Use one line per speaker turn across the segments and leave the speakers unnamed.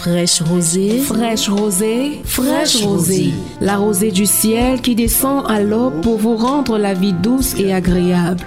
Fraîche rosée,
fraîche rosée,
fraîche rosée.
La rosée du ciel qui descend à l'aube pour vous rendre la vie douce et agréable.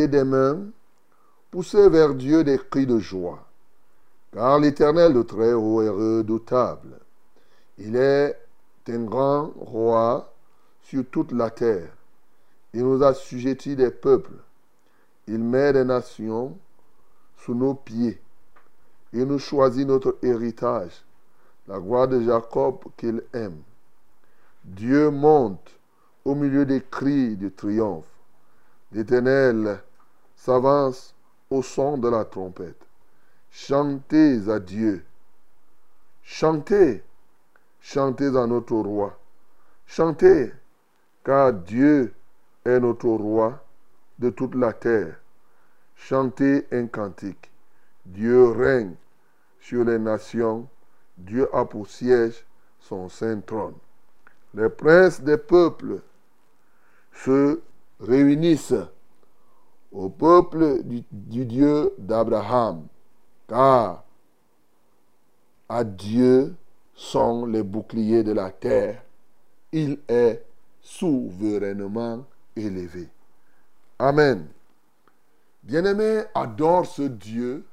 Des mains, poussez vers Dieu des cris de joie. Car l'Éternel de très haut est redoutable. Il est un grand roi sur toute la terre. Il nous a assujettis des peuples. Il met des nations sous nos pieds. Il nous choisit notre héritage, la gloire de Jacob qu'il aime. Dieu monte au milieu des cris de triomphe. L'Éternel s'avance au son de la trompette. Chantez à Dieu. Chantez. Chantez à notre roi. Chantez, car Dieu est notre roi de toute la terre. Chantez un cantique. Dieu règne sur les nations. Dieu a pour siège son saint trône. Les princes des peuples se réunissent au peuple du, Dieu d'Abraham, car à Dieu sont les boucliers de la terre. Il est souverainement élevé. Amen. Bien-aimé, adore ce Dieu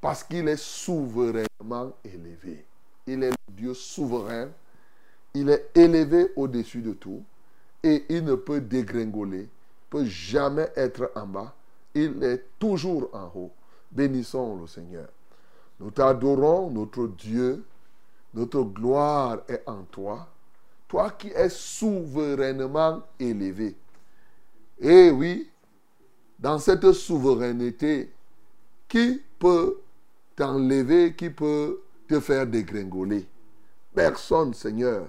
parce qu'il est souverainement élevé. Il est le Dieu souverain. Il est élevé au-dessus de tout et il ne peut dégringoler, peut jamais être en bas. Il est toujours en haut. Bénissons le Seigneur. Nous t'adorons, notre Dieu. Notre gloire est en toi. Toi qui es souverainement élevé. Et oui, dans cette souveraineté, qui peut t'enlever, qui peut te faire dégringoler? Personne, Seigneur.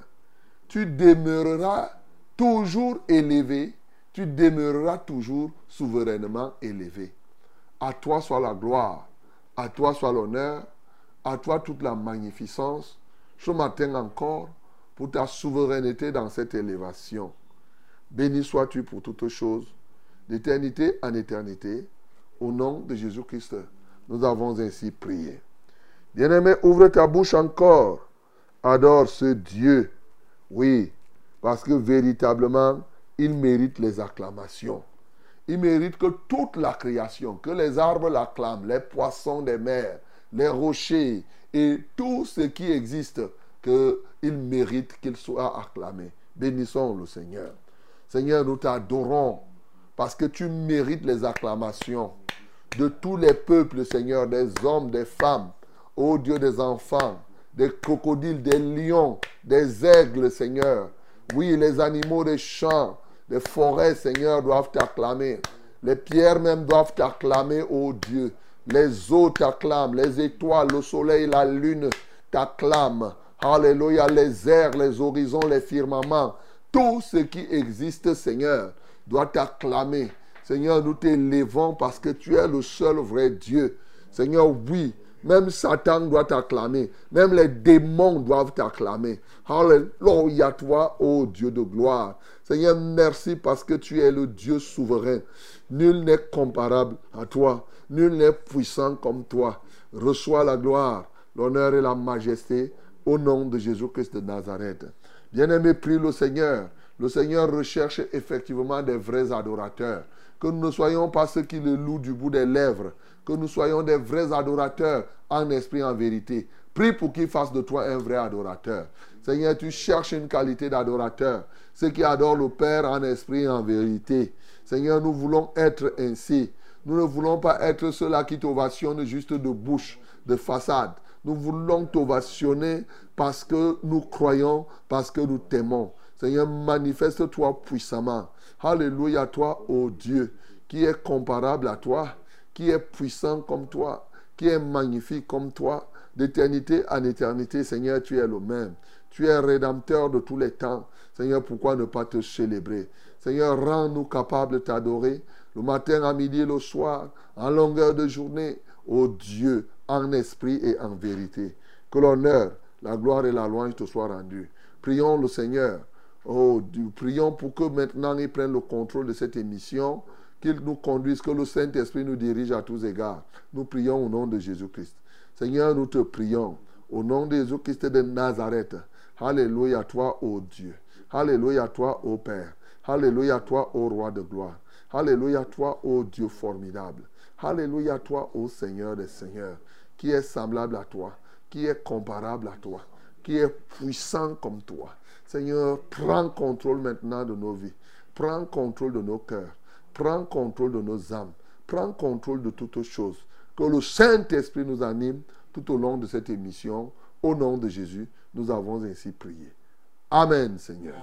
Tu demeureras toujours élevé, tu demeureras toujours souverainement élevé. À toi soit la gloire, à toi soit l'honneur, à toi toute la magnificence, ce matin encore, pour ta souveraineté dans cette élévation. Béni sois-tu pour toutes choses, d'éternité en éternité. Au nom de Jésus-Christ, nous avons ainsi prié. Bien-aimé, ouvre ta bouche encore. Adore ce Dieu. Oui, parce que véritablement, il mérite les acclamations. Il mérite que toute la création, que les arbres l'acclament, les poissons des mers, les rochers et tout ce qui existe, qu'il mérite qu'il soit acclamé. Bénissons le Seigneur. Seigneur, nous t'adorons parce que tu mérites les acclamations de tous les peuples, Seigneur, des hommes, des femmes, ô Dieu des enfants, des crocodiles, des lions, des aigles, Seigneur. Oui, les animaux des champs, des forêts, Seigneur, doivent t'acclamer. Les pierres même doivent t'acclamer, ô Dieu. Les eaux t'acclament, les étoiles, le soleil, la lune t'acclament. Alléluia, les airs, les horizons, les firmaments, tout ce qui existe, Seigneur, doit t'acclamer. Seigneur, nous t'élevons parce que tu es le seul vrai Dieu. Seigneur, oui, même Satan doit t'acclamer. Même les démons doivent t'acclamer. Alléluia, toi, ô Dieu de gloire. Seigneur, merci parce que tu es le Dieu souverain. Nul n'est comparable à toi. Nul n'est puissant comme toi. Reçois la gloire, l'honneur et la majesté au nom de Jésus-Christ de Nazareth. Bien-aimé, prie le Seigneur. Le Seigneur recherche effectivement des vrais adorateurs. Que nous ne soyons pas ceux qui le louent du bout des lèvres. Que nous soyons des vrais adorateurs en esprit, en vérité. Prie pour qu'il fasse de toi un vrai adorateur. Seigneur, tu cherches une qualité d'adorateur. Ceux qui adorent le Père en esprit en vérité. Seigneur, nous voulons être ainsi. Nous ne voulons pas être ceux-là qui t'ovationnent juste de bouche, de façade. Nous voulons t'ovationner parce que nous croyons, parce que nous t'aimons. Seigneur, manifeste-toi puissamment. Alléluia, toi, ô Dieu, qui est comparable à toi, qui est puissant comme toi, qui est magnifique comme toi. D'éternité en éternité, Seigneur, tu es le même. Tu es rédempteur de tous les temps. Seigneur, pourquoi ne pas te célébrer? Seigneur, rends-nous capables de t'adorer le matin, à midi le soir, en longueur de journée, ô Dieu, en esprit et en vérité. Que l'honneur, la gloire et la louange te soient rendus. Prions le Seigneur. Oh Dieu, prions pour que maintenant il prenne le contrôle de cette émission, qu'il nous conduise, que le Saint-Esprit nous dirige à tous égards. Nous prions au nom de Jésus-Christ. Seigneur, nous te prions au nom de Jésus-Christ de Nazareth. Alléluia toi, ô Dieu. Alléluia toi, ô Père. Alléluia toi, ô Roi de gloire. Alléluia toi, ô Dieu formidable. Alléluia toi, ô Seigneur des Seigneurs, qui est semblable à toi, qui est comparable à toi, qui est puissant comme toi. Seigneur, prends contrôle maintenant de nos vies. Prends contrôle de nos cœurs. Prends contrôle de nos âmes. Prends contrôle de toutes choses. Que le Saint-Esprit nous anime tout au long de cette émission. Au nom de Jésus, nous avons ainsi prié. Amen, Seigneur.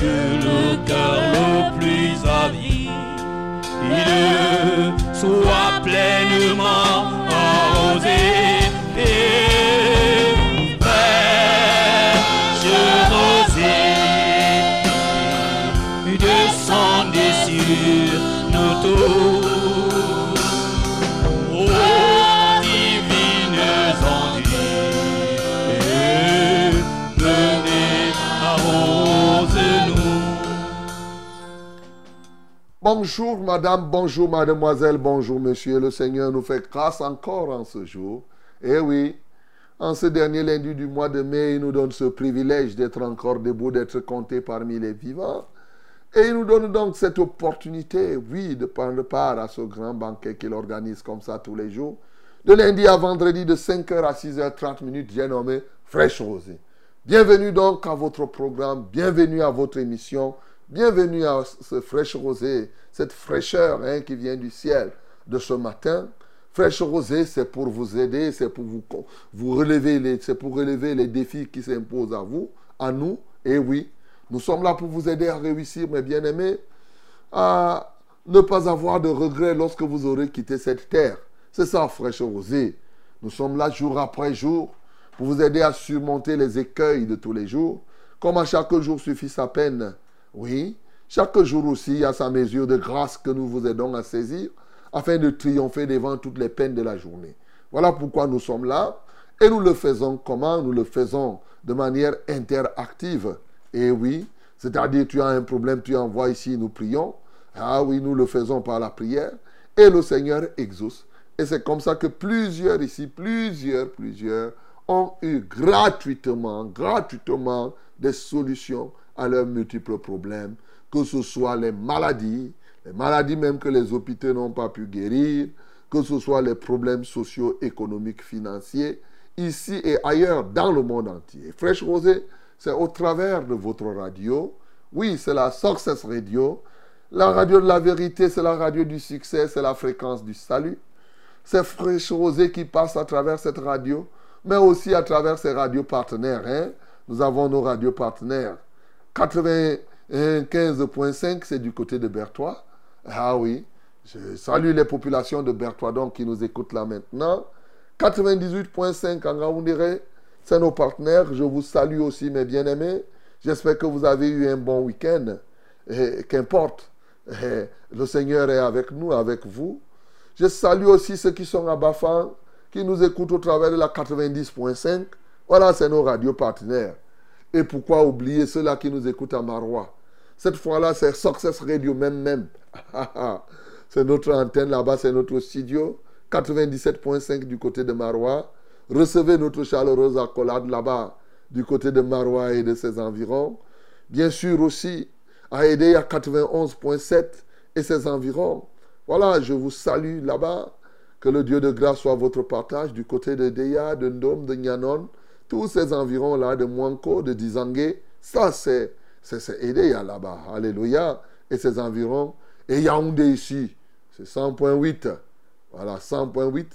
Que le cœur le plus avide soit pleinement
Bonjour madame, bonjour mademoiselle, bonjour monsieur. Le Seigneur nous fait grâce encore en ce jour. Eh oui, en ce dernier lundi du mois de mai, il nous donne ce privilège d'être encore debout, d'être compté parmi les vivants. Et il nous donne donc cette opportunité, oui, de prendre part à ce grand banquet qu'il organise comme ça tous les jours. De lundi à vendredi, de 5h à 6h30 minutes, j'ai nommé Fraîche Rosée. Bienvenue donc à votre programme, bienvenue à votre émission, bienvenue à ce Fraîche Rosée, cette fraîcheur hein, qui vient du ciel de ce matin. Fraîche Rosée, c'est pour vous aider, c'est pour vous, relever les défis qui s'imposent à vous, à nous. Et oui, nous sommes là pour vous aider à réussir, mes bien-aimés, à ne pas avoir de regrets lorsque vous aurez quitté cette terre. C'est ça, fraîche rosée. Nous sommes là jour après jour pour vous aider à surmonter les écueils de tous les jours. Comme à chaque jour suffit sa peine. Oui, chaque jour aussi, il y a sa mesure de grâce que nous vous aidons à saisir afin de triompher devant toutes les peines de la journée. Voilà pourquoi nous sommes là. Et nous le faisons comment? Nous le faisons de manière interactive. Et oui, c'est-à-dire tu as un problème, tu envoies ici, nous prions. Ah oui, nous le faisons par la prière. Et le Seigneur exauce. Et c'est comme ça que plusieurs ici, plusieurs, plusieurs ont eu gratuitement, gratuitement des solutions à leurs multiples problèmes, que ce soit les maladies, les maladies même que les hôpitaux n'ont pas pu guérir, que ce soit les problèmes sociaux, économiques, financiers, ici et ailleurs dans le monde entier. Fraîche Rosée, c'est au travers de votre radio, Oui, c'est la Success Radio. La radio de la vérité, c'est la radio du succès, c'est la fréquence du salut. C'est Fraîche Rosée qui passe à travers cette radio, mais aussi à travers ses radios partenaires. hein. Nous avons nos radios partenaires. 95.5, c'est du côté de Berthois. Ah oui, je salue les populations de Berthois donc qui nous écoutent là maintenant. 98.5 en c'est nos partenaires. Je vous salue aussi, mes bien-aimés. J'espère que vous avez eu un bon week-end. Qu'importe, le Seigneur est avec nous, avec vous. Je salue aussi ceux qui sont à Bafan, qui nous écoutent au travers de la 90.5. Voilà, c'est nos radios partenaires. Et pourquoi oublier ceux-là qui nous écoutent à Marois Cette fois-là, c'est Success Radio même même. c'est notre antenne là-bas, c'est notre studio. 97.5 du côté de Marois. Recevez notre chaleureuse accolade là-bas, du côté de Marois et de ses environs. Bien sûr aussi, à aider à 91.7 et ses environs. Voilà, je vous salue là-bas. Que le Dieu de grâce soit votre partage du côté de Deya, de Ndom, de Nyanon, tous ces environs-là, de Mwanko, de Dizangé. Ça, c'est Edeya là-bas. Alléluia. Et ses environs. Et Yaoundé ici, c'est 100.8. Voilà, 100.8.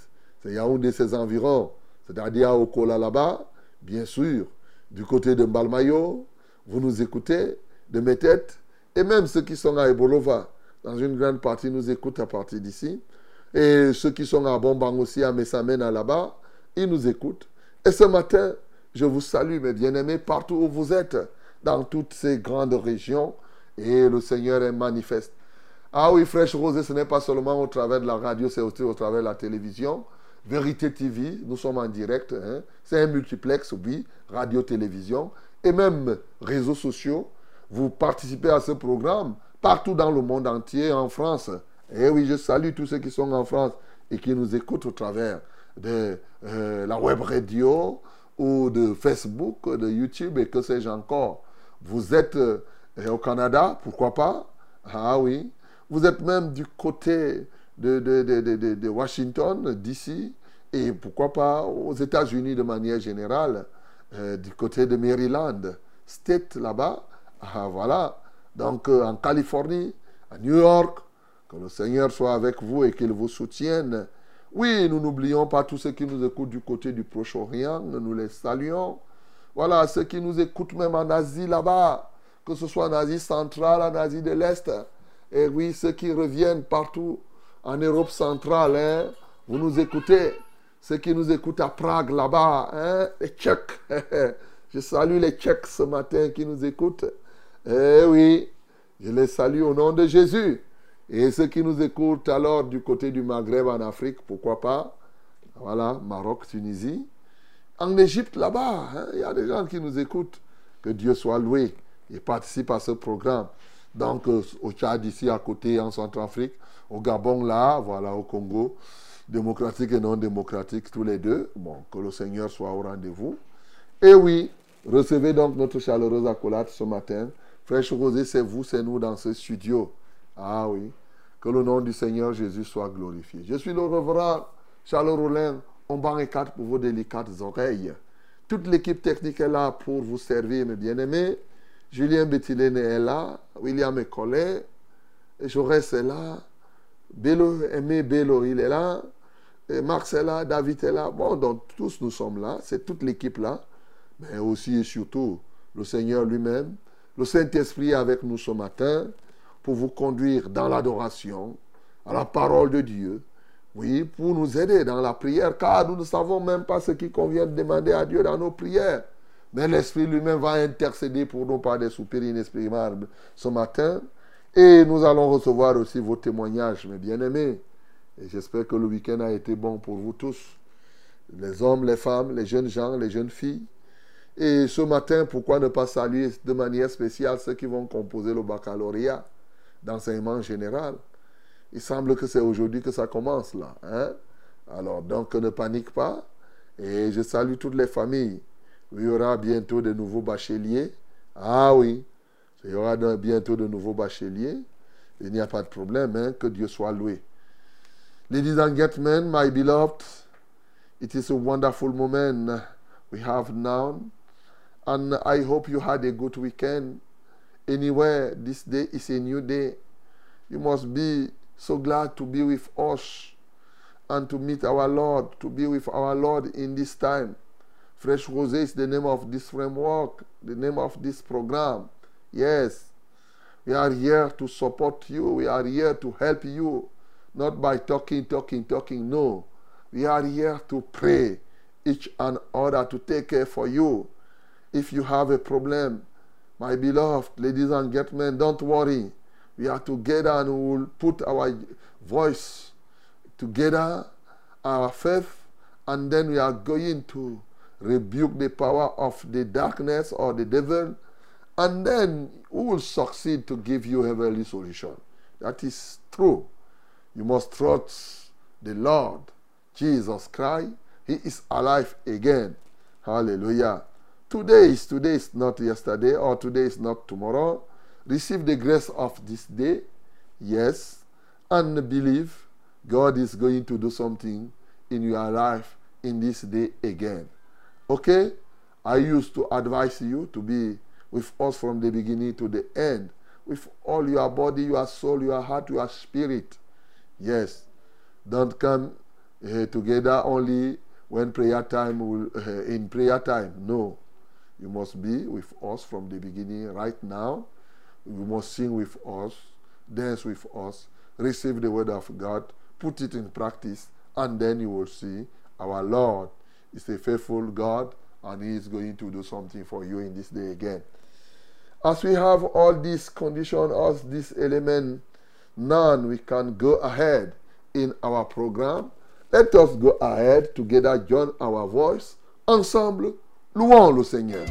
C'est Yaoundé ses environs. C'est-à-dire au Kola là-bas, bien sûr. Du côté de Mbalmayo, vous nous écoutez, de mes têtes. Et même ceux qui sont à Ebolova, dans une grande partie, nous écoutent à partir d'ici. Et ceux qui sont à Bombang aussi, à Messamena là-bas, ils nous écoutent. Et ce matin, je vous salue, mes bien-aimés, partout où vous êtes, dans toutes ces grandes régions. Et le Seigneur est manifeste. Ah oui, Fraîche Rosée, ce n'est pas seulement au travers de la radio, c'est aussi au travers de la télévision. Vérité TV, nous sommes en direct. hein. C'est un multiplex, oui, radio-télévision. Et même réseaux sociaux. Vous participez à ce programme partout dans le monde entier, en France. Et oui, je salue tous ceux qui sont en France et qui nous écoutent au travers de euh, la web radio ou de Facebook, de YouTube et que sais-je encore. Vous êtes euh, au Canada, pourquoi pas? Ah oui. Vous êtes même du côté de, de, de, de- Washington, d'ici, et pourquoi pas aux États-Unis de manière générale, euh, du côté de Maryland, State là-bas. Ah, voilà. Donc euh, en Californie, à New York, que le Seigneur soit avec vous et qu'il vous soutienne. Oui, nous n'oublions pas tous ceux qui nous écoutent du côté du Proche-Orient, nous les saluons. Voilà, ceux qui nous écoutent même en Asie là-bas, que ce soit en Asie centrale, en Asie de l'Est. Et oui, ceux qui reviennent partout en Europe centrale, hein, vous nous écoutez. Ceux qui nous écoutent à Prague là-bas, hein, les Tchèques. Je salue les Tchèques ce matin qui nous écoutent. Eh oui, je les salue au nom de Jésus. Et ceux qui nous écoutent alors du côté du Maghreb en Afrique, pourquoi pas? Voilà, Maroc, Tunisie. En Égypte, là-bas, hein, il y a des gens qui nous écoutent. Que Dieu soit loué et participe à ce programme. Donc, euh, au Tchad, ici à côté, en Centrafrique, au Gabon, là, voilà, au Congo, démocratique et non démocratique, tous les deux. Bon, que le Seigneur soit au rendez-vous. Et oui, recevez donc notre chaleureuse accolade ce matin. Fraîche Rosée, c'est vous, c'est nous dans ce studio. Ah oui, que le nom du Seigneur Jésus soit glorifié. Je suis le reverend Charles Rollin, on banc et quatre pour vos délicates oreilles. Toute l'équipe technique est là pour vous servir, mes bien-aimés. Julien Bettilène est là, William est collé, Jaurès est là, Bello, Aimé Bello, il est là, et Max est là, David est là. Bon, donc tous nous sommes là, c'est toute l'équipe là, mais aussi et surtout le Seigneur lui-même. Le Saint-Esprit est avec nous ce matin pour vous conduire dans l'adoration, à la parole de Dieu. Oui, pour nous aider dans la prière, car nous ne savons même pas ce qui convient de demander à Dieu dans nos prières. Mais l'Esprit lui-même va intercéder pour nous par des soupirs inexprimables ce matin. Et nous allons recevoir aussi vos témoignages, mes bien-aimés. Et j'espère que le week-end a été bon pour vous tous. Les hommes, les femmes, les jeunes gens, les jeunes filles. Et ce matin, pourquoi ne pas saluer de manière spéciale ceux qui vont composer le baccalauréat? D'enseignement général Il semble que c'est aujourd'hui que ça commence là. Hein? Alors, donc, ne panique pas. Et je salue toutes les familles. Il y aura bientôt de nouveaux bacheliers. Ah oui, il y aura bientôt de nouveaux bacheliers. Il n'y a pas de problème, hein? que Dieu soit loué. Ladies and gentlemen, my beloved, it is a wonderful moment we have now. And I hope you had a good weekend. Anywhere, this day is a new day. You must be so glad to be with us and to meet our Lord, to be with our Lord in this time. Fresh Rose is the name of this framework, the name of this program. Yes, we are here to support you. We are here to help you. Not by talking, talking, talking. No. We are here to pray each and other to take care for you. If you have a problem, my beloved ladies and gentlemen, don't worry. We are together and we will put our voice together, our faith, and then we are going to rebuke the power of the darkness or the devil, and then we will succeed to give you heavenly solution. That is true. You must trust the Lord Jesus Christ. He is alive again. Hallelujah. Today is today is not yesterday or today is not tomorrow. Receive the grace of this day. Yes. And believe God is going to do something in your life in this day again. Okay? I used to advise you to be with us from the beginning to the end, with all your body, your soul, your heart, your spirit. Yes. Don't come uh, together only when prayer time will uh, in prayer time. No. You must be with us from the beginning right now. You must sing with us, dance with us, receive the word of God, put it in practice, and then you will see our Lord is a faithful God and He is going to do something for you in this day again. As we have all these conditions, all these elements, none we can go ahead in our program. Let us go ahead together, join our voice. Ensemble, louons le Seigneur.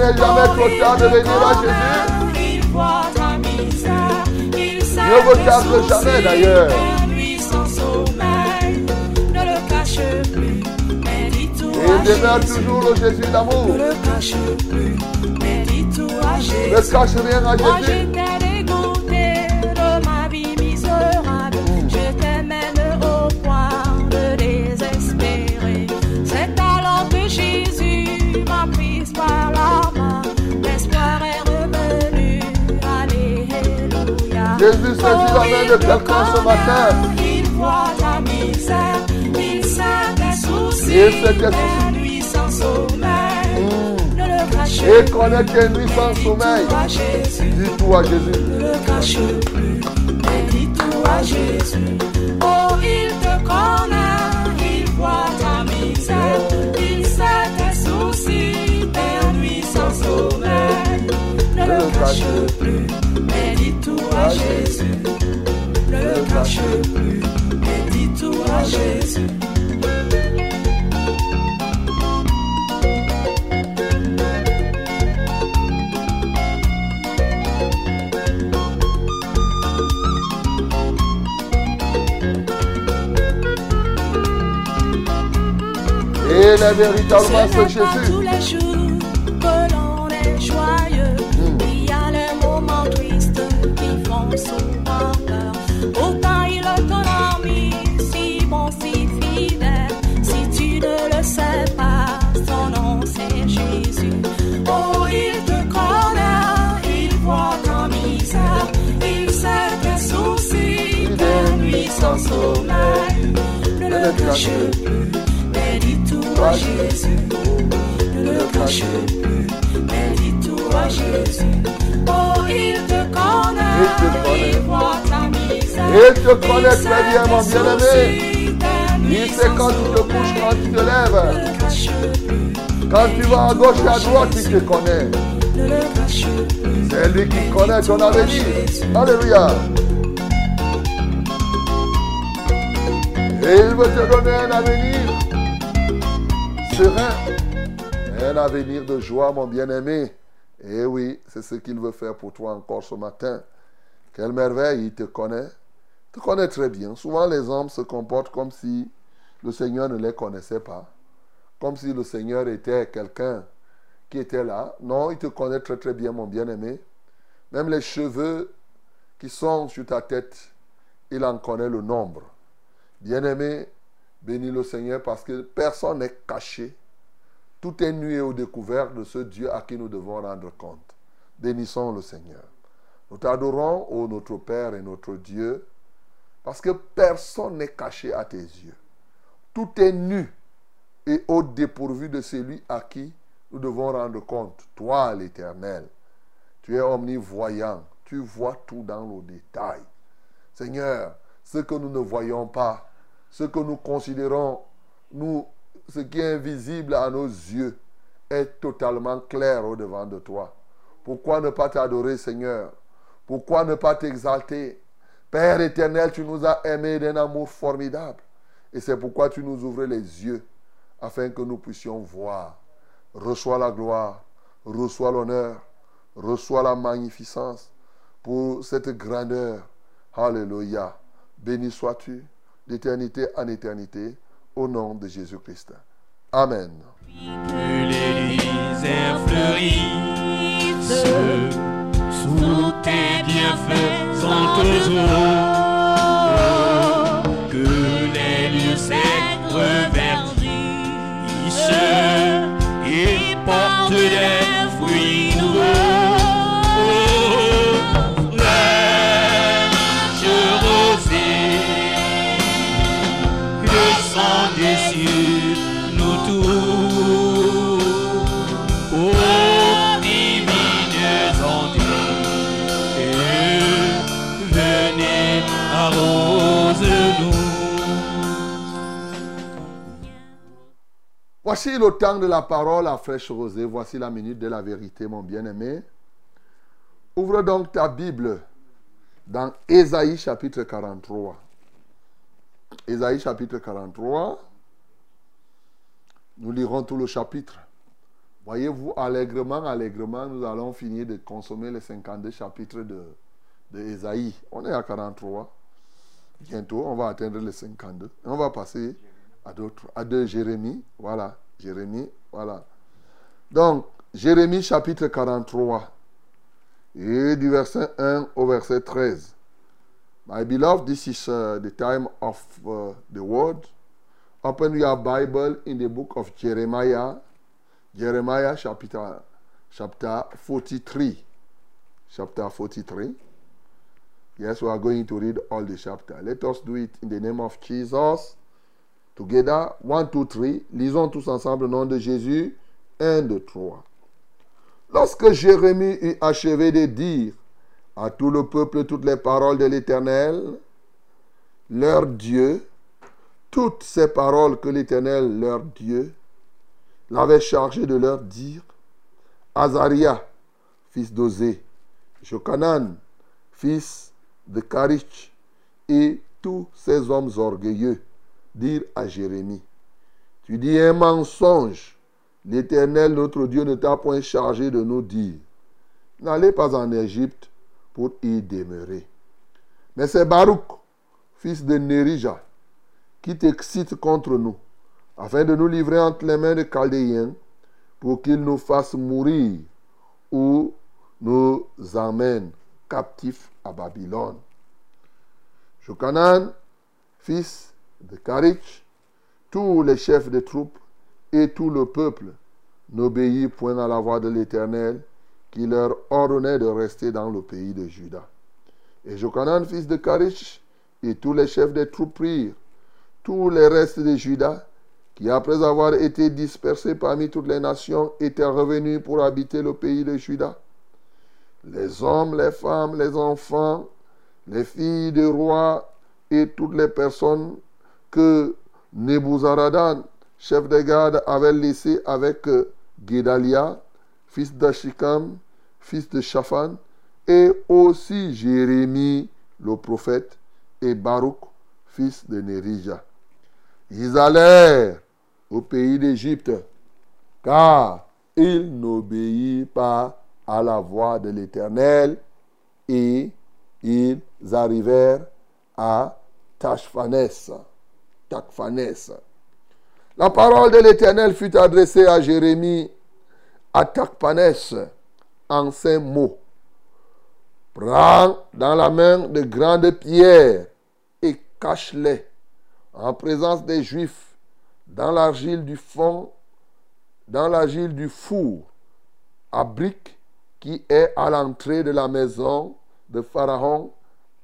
Il n'est jamais trop tard de
venir à
Jésus. Il voit ta misère, il sait
Ne vous
tes
tarde
soucis,
jamais, d'ailleurs. il demeure toujours le Jésus
Ne
d'amour.
le cache plus, mais dis tout à
Ne cache rien à Jésus.
Main
de quelqu'un ce matin.
Il voit ta misère. Il sait soucis.
tes
nuits sans sommeil. Ne le cache
Et connaît tes nuits sans sommeil.
tout à Jésus. Ne le cache plus, mais dis tout à Jésus. Oh, il te connaît, il voit ta misère, il sait tes soucis, tes nuits sans sommeil. Ne le cache plus, à Jésus. Ne cache plus, mais dis tout à Jésus.
Et
Ce
ce
n'est pas
Jésus.
Cache plus, mais dis tout à Jésus. Ne le cache plus, mais dis tout à Jésus. Oh, il te connaît,
Il te connaît.
il voit ta misère.
Il te connaît
Il
très bien, mon bien-aimé. Il sait quand tu te couches, quand tu te
Ne
lèves.
le cache plus,
Quand tu vas à gauche et à droite, il te connaît. C'est lui qui connaît ton avenir. Alléluia. Et il veut te donner un avenir serein. Un avenir de joie, mon bien-aimé. Et oui, c'est ce qu'il veut faire pour toi encore ce matin. Quelle merveille, il te connaît. Il te connaît très bien. Souvent, les hommes se comportent comme si le Seigneur ne les connaissait pas. Comme si le Seigneur était quelqu'un qui était là. Non, il te connaît très très bien, mon bien-aimé. Même les cheveux qui sont sur ta tête, il en connaît le nombre. Bien-aimé, bénis le Seigneur parce que personne n'est caché. Tout est nu et au découvert de ce Dieu à qui nous devons rendre compte. Bénissons le Seigneur. Nous t'adorons, ô notre Père et notre Dieu, parce que personne n'est caché à tes yeux. Tout est nu et au dépourvu de celui à qui nous devons rendre compte. Toi, l'Éternel, tu es omnivoyant, tu vois tout dans le détail. Seigneur, ce que nous ne voyons pas, ce que nous considérons, nous, ce qui est invisible à nos yeux, est totalement clair au devant de toi. Pourquoi ne pas t'adorer, Seigneur? Pourquoi ne pas t'exalter? Père éternel, tu nous as aimés d'un amour formidable. Et c'est pourquoi tu nous ouvres les yeux, afin que nous puissions voir. Reçois la gloire, reçois l'honneur, reçois la magnificence pour cette grandeur. Alléluia. Béni sois-tu d'éternité en éternité, au nom de Jésus-Christ. Amen.
Que les lisières fleurissent sous tes bienfaits sont toujours. Que les secs reverdissent et portent des
Voici le temps de la parole à fraîche rosée. Voici la minute de la vérité, mon bien-aimé. Ouvre donc ta Bible dans Ésaïe chapitre 43. Ésaïe chapitre 43. Nous lirons tout le chapitre. Voyez-vous, allègrement, allègrement, nous allons finir de consommer les 52 chapitres de, de Ésaïe. On est à 43. Bientôt, on va atteindre les 52. Et on va passer à d'autres, à deux Jérémie. Voilà, Jérémie, voilà. Donc, Jérémie chapitre 43. Et du verset 1 au verset 13. My beloved, this is uh, the time of uh, the word. Open your Bible in the book of Jeremiah. Jeremiah chapter, chapter 43. Chapter 43. Yes, we are going to read all the chapter. Let us do it in the name of Jesus. Together, 1, 2, 3. Lisons tous ensemble le nom de Jésus. 1, 2, 3. Lorsque Jérémie eut achevé de dire à tout le peuple toutes les paroles de l'Éternel, leur Dieu, toutes ces paroles que l'Éternel, leur Dieu, l'avait chargé de leur dire, Azaria, fils d'Ozé, Jokanan, fils de Karich, et tous ces hommes orgueilleux, dirent à Jérémie, tu dis un mensonge, l'Éternel notre Dieu ne t'a point chargé de nous dire, n'allez pas en Égypte pour y demeurer. Mais c'est Baruch, fils de Nérija, qui t'excite contre nous, afin de nous livrer entre les mains des Chaldéens, pour qu'ils nous fassent mourir ou nous emmènent captifs à Babylone. Jokanan, fils de Karich, tous les chefs de troupes et tout le peuple n'obéit point à la voix de l'Éternel qui leur ordonnait de rester dans le pays de Juda. Et Jokanan, fils de Karich, et tous les chefs des troupes prirent tous les restes de Juda, qui après avoir été dispersés parmi toutes les nations, étaient revenus pour habiter le pays de Juda. Les hommes, les femmes, les enfants, les filles des rois et toutes les personnes que Nebuzaradan, chef de garde, avait laissées avec Guédalia, fils d'Ashikam, fils de Shaphan, et aussi Jérémie, le prophète, et Baruch, fils de Nérija. Ils allèrent au pays d'Égypte, car ils n'obéissent pas à la voix de l'Éternel, et ils arrivèrent à Tachphanès. La parole de l'Éternel fut adressée à Jérémie à Tachphanès en ces mots. Prends dans la main de grandes pierres et cache-les en présence des Juifs dans l'argile du fond, dans l'argile du four à briques qui est à l'entrée de la maison de Pharaon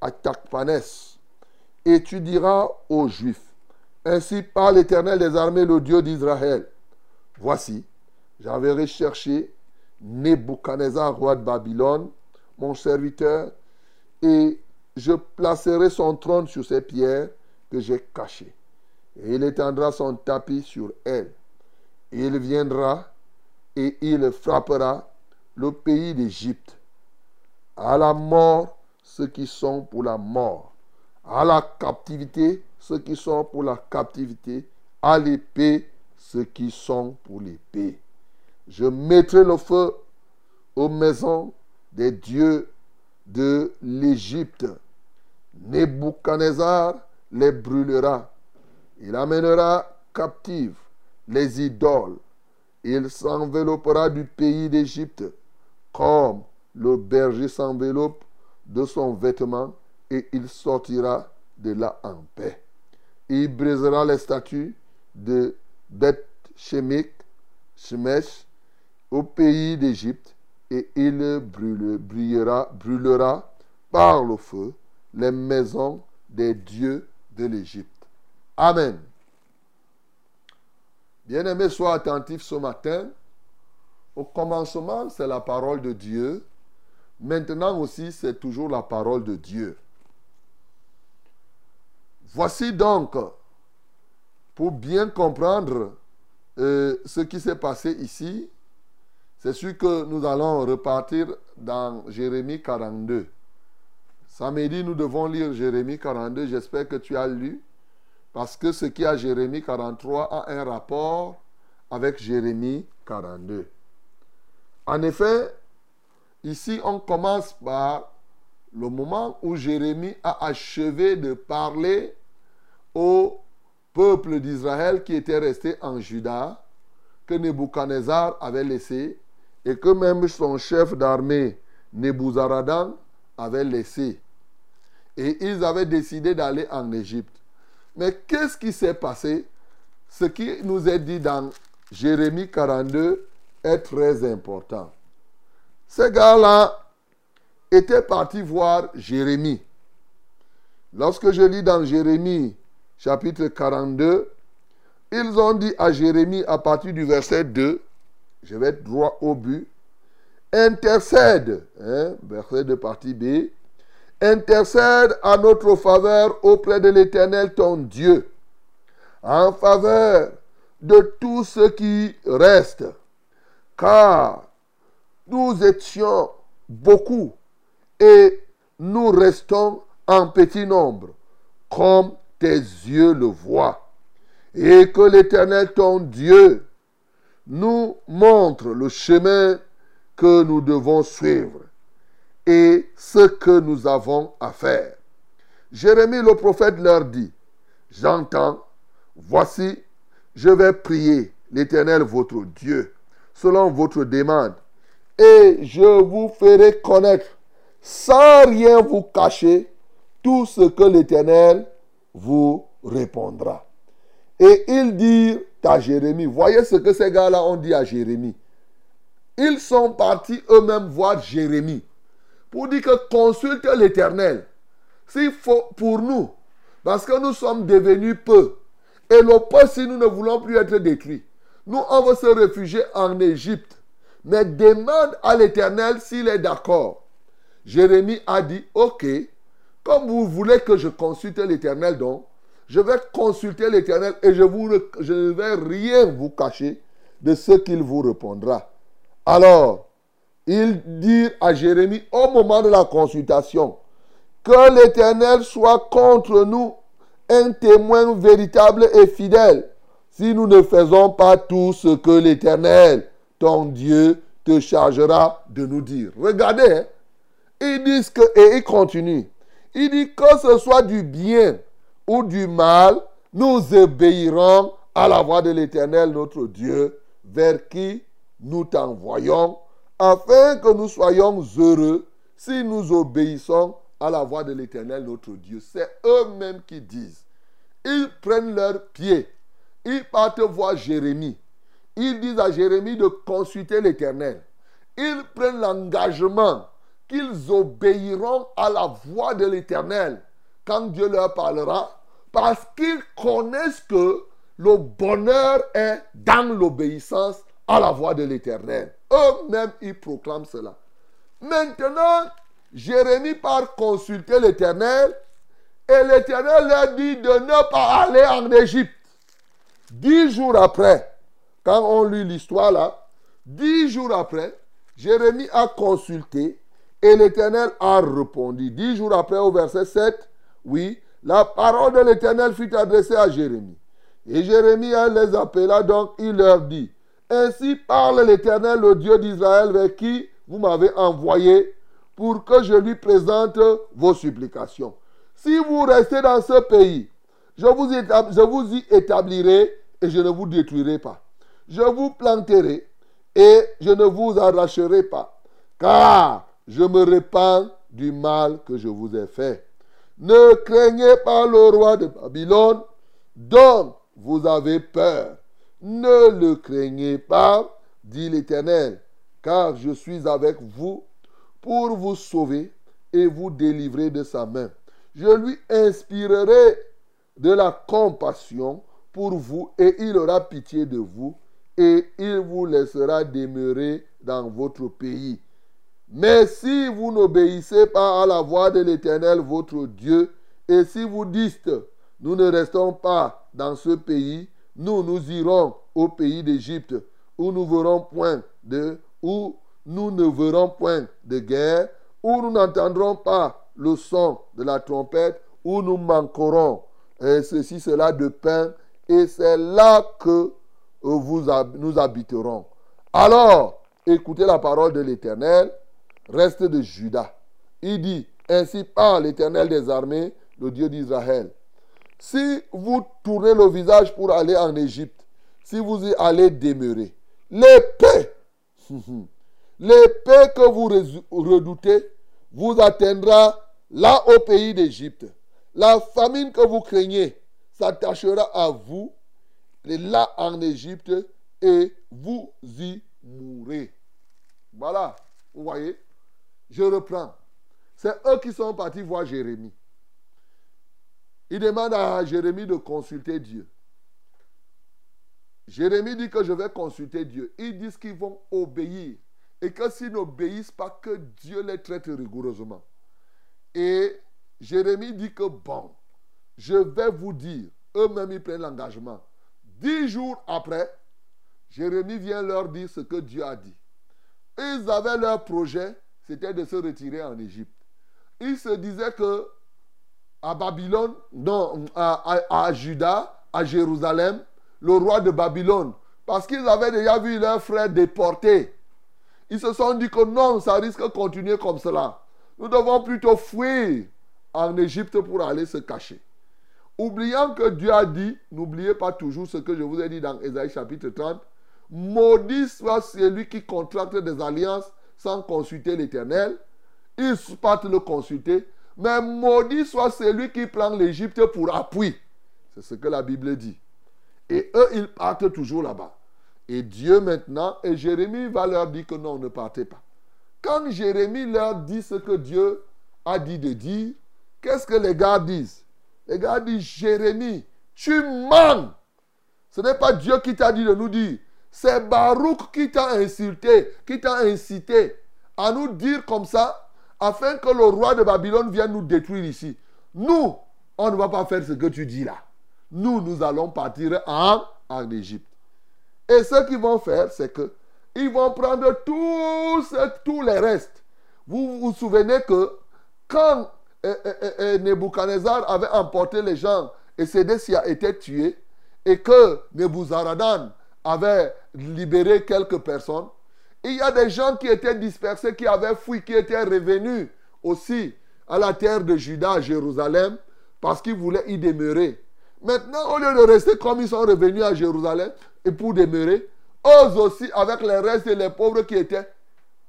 à Tachpanès. Et tu diras aux Juifs, ainsi parle l'Éternel des armées, le Dieu d'Israël. Voici, j'enverrai chercher Nebuchadnezzar, roi de Babylone, mon serviteur, et je placerai son trône sur ces pierres que j'ai cachées. Et il étendra son tapis sur elles. Il viendra et il frappera le pays d'Égypte. À la mort, ceux qui sont pour la mort. À la captivité, ceux qui sont pour la captivité. À l'épée, ceux qui sont pour l'épée. Je mettrai le feu aux maisons des dieux de l'Égypte. Nebuchadnezzar les brûlera. Il amènera captives les idoles. Il s'enveloppera du pays d'Égypte comme le berger s'enveloppe de son vêtement et il sortira de là en paix. Il brisera les statues de Beth Shemek, Shemesh, au pays d'Égypte et il brûle- brûlera, brûlera par le feu les maisons des dieux de l'Égypte. Amen. Bien-aimés, sois attentifs ce matin. Au commencement, c'est la parole de Dieu. Maintenant aussi, c'est toujours la parole de Dieu. Voici donc, pour bien comprendre euh, ce qui s'est passé ici, c'est sûr que nous allons repartir dans Jérémie 42. Samedi, nous devons lire Jérémie 42. J'espère que tu as lu. Parce que ce qui a Jérémie 43 a un rapport avec Jérémie 42. En effet, ici, on commence par le moment où Jérémie a achevé de parler au peuple d'Israël qui était resté en Juda, que Nebuchadnezzar avait laissé, et que même son chef d'armée, Nebuzaradan, avait laissé. Et ils avaient décidé d'aller en Égypte. Mais qu'est-ce qui s'est passé? Ce qui nous est dit dans Jérémie 42 est très important. Ces gars-là étaient partis voir Jérémie. Lorsque je lis dans Jérémie chapitre 42, ils ont dit à Jérémie à partir du verset 2, je vais être droit au but, intercède, hein, verset de partie B, intercède à notre faveur auprès de l'Éternel ton Dieu, en faveur de tous ceux qui restent, car nous étions beaucoup et nous restons en petit nombre, comme tes yeux le voient, et que l'Éternel ton Dieu nous montre le chemin que nous devons suivre et ce que nous avons à faire. Jérémie le prophète leur dit, j'entends, voici, je vais prier l'Éternel votre Dieu selon votre demande, et je vous ferai connaître sans rien vous cacher tout ce que l'Éternel vous répondra. Et ils dirent à Jérémie, voyez ce que ces gars-là ont dit à Jérémie. Ils sont partis eux-mêmes voir Jérémie pour dire que consulte l'Éternel. S'il faut pour nous, parce que nous sommes devenus peu, et le peu si nous ne voulons plus être détruits, nous on va se réfugier en Égypte. Mais demande à l'Éternel s'il est d'accord. Jérémie a dit, ok, comme vous voulez que je consulte l'Éternel, donc, je vais consulter l'Éternel et je, ne vais rien vous cacher de ce qu'il vous répondra. Alors, il dit à Jérémie au moment de la consultation, que l'Éternel soit contre nous un témoin véritable et fidèle si nous ne faisons pas tout ce que l'Éternel, ton Dieu, te chargera de nous dire. Regardez, hein. ils disent que, et il continue, il dit que ce soit du bien ou du mal, nous obéirons à la voix de l'Éternel, notre Dieu, vers qui nous t'envoyons, afin que nous soyons heureux si nous obéissons à la voix de l'Éternel, notre Dieu. C'est eux-mêmes qui disent. Ils prennent leurs pieds, ils partent voir Jérémie. Ils disent à Jérémie de consulter l'Éternel. Ils prennent l'engagement qu'ils obéiront à la voix de l'Éternel quand Dieu leur parlera, parce qu'ils connaissent que le bonheur est dans l'obéissance à la voix de l'Éternel. Eux-mêmes, ils proclament cela. Maintenant, Jérémie part consulter l'Éternel et l'Éternel leur dit de ne pas aller en Égypte. Dix jours après, quand on lit l'histoire là, dix jours après, Jérémie a consulté et l'Éternel a répondu. Dix jours après, au verset 7, oui, la parole de l'Éternel fut adressée à Jérémie. Et Jérémie les appela donc, il leur dit, Ainsi parle l'Éternel, le Dieu d'Israël, vers qui vous m'avez envoyé pour que je lui présente vos supplications. Si vous restez dans ce pays, je vous, y établirai et je ne vous détruirai pas. Je vous planterai et je ne vous arracherai pas, car je me répands du mal que je vous ai fait. Ne craignez pas le roi de Babylone, dont vous avez peur. Ne le craignez pas, dit l'Éternel, car je suis avec vous pour vous sauver et vous délivrer de sa main. Je lui inspirerai de la compassion pour vous et il aura pitié de vous et il vous laissera demeurer dans votre pays. Mais si vous n'obéissez pas à la voix de l'Éternel votre Dieu, et si vous dites, nous ne restons pas dans ce pays, nous nous irons au pays d'Égypte, où nous verrons point de, où nous ne verrons point de guerre, où nous n'entendrons pas le son de la trompette, où nous manquerons ceci, cela de pain, et c'est là que nous habiterons. Alors, écoutez la parole de l'Éternel, reste de Juda. Il dit, ainsi parle l'Éternel des armées, le Dieu d'Israël. Si vous tournez le visage pour aller en Égypte, si vous y allez demeurer, l'épée, l'épée que vous redoutez, vous atteindra là au pays d'Égypte. La famine que vous craignez s'attachera à vous, là en Égypte, et vous y mourrez. Voilà, vous voyez, je reprends. C'est eux qui sont partis voir Jérémie. Ils demandent à Jérémie de consulter Dieu. Jérémie dit que je vais consulter Dieu. Ils disent qu'ils vont obéir. Et que s'ils n'obéissent pas, que Dieu les traite rigoureusement. Et Jérémie dit que bon, je vais vous dire, eux-mêmes ils prennent l'engagement. Dix jours après, Jérémie vient leur dire ce que Dieu a dit. Ils avaient leur projet, c'était de se retirer en Égypte. Ils se disaient que à Babylone, non, à, à- à Juda, à Jérusalem, le roi de Babylone, parce qu'ils avaient déjà vu leurs frères déportés. Ils se sont dit que non, ça risque de continuer comme cela. Nous devons plutôt fuir en Égypte pour aller se cacher. Oubliant que Dieu a dit, n'oubliez pas toujours ce que je vous ai dit dans Ésaïe chapitre 30, maudit soit celui qui contracte des alliances sans consulter l'Éternel. Ils partent le consulter, mais maudit soit celui qui prend l'Égypte pour appui. C'est ce que la Bible dit. Et eux, ils partent toujours là-bas. Et Dieu maintenant, et Jérémie va leur dire que non, ne partez pas. Quand Jérémie leur dit ce que Dieu a dit de dire, qu'est-ce que les gars disent? Les gars disent, Jérémie, tu mens. Ce n'est pas Dieu qui t'a dit de nous dire. C'est Baruch qui t'a insulté, qui t'a incité à nous dire comme ça, afin que le roi de Babylone vienne nous détruire ici. Nous, on ne va pas faire ce que tu dis là. Nous, nous allons partir en, en Égypte. Et ce qu'ils vont faire, c'est que ils vont prendre tous, les restes. Vous vous souvenez que quand euh, euh, euh, Nebuchadnezzar avait emporté les gens et Sédécia été tué, et que Nebuzaradan avait libéré quelques personnes, il y a des gens qui étaient dispersés, qui avaient fui, qui étaient revenus aussi à la terre de Juda, à Jérusalem, parce qu'ils voulaient y demeurer. Maintenant, au lieu de rester comme ils sont revenus à Jérusalem et pour demeurer, eux aussi, avec les restes et les pauvres qui étaient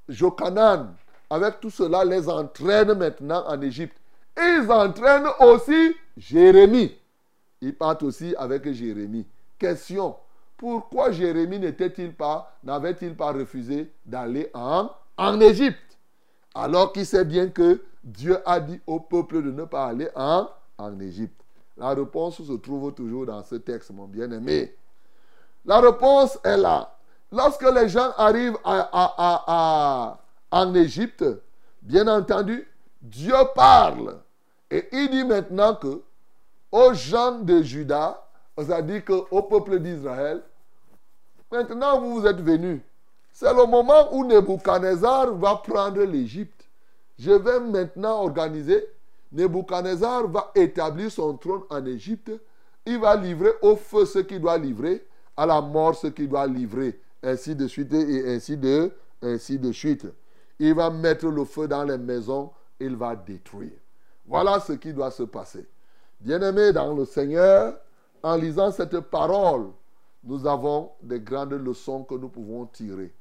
Jokanan, avec tout cela, les entraînent maintenant en Égypte. Ils entraînent aussi Jérémie. Ils partent aussi avec Jérémie. Question pourquoi Jérémie n'était-il pas, n'avait-il pas refusé d'aller en, en Égypte? Alors qu'il sait bien que Dieu a dit au peuple de ne pas aller en, en Égypte. La réponse se trouve toujours dans ce texte, mon bien-aimé. La réponse est là. Lorsque les gens arrivent en Égypte, bien entendu, Dieu parle. Et il dit maintenant que aux gens de Juda, c'est-à-dire qu'au peuple d'Israël, maintenant vous vous êtes venus. C'est le moment où Nebuchadnezzar va prendre l'Égypte. Je vais maintenant organiser. Nebuchadnezzar va établir son trône en Égypte. Il va livrer au feu ce qu'il doit livrer, à la mort ce qu'il doit livrer, ainsi de suite et ainsi de, ainsi de suite. Il va mettre le feu dans les maisons, il va détruire. Voilà ce qui doit se passer. Bien-aimés dans le Seigneur, en lisant cette parole, nous avons des grandes leçons que nous pouvons tirer.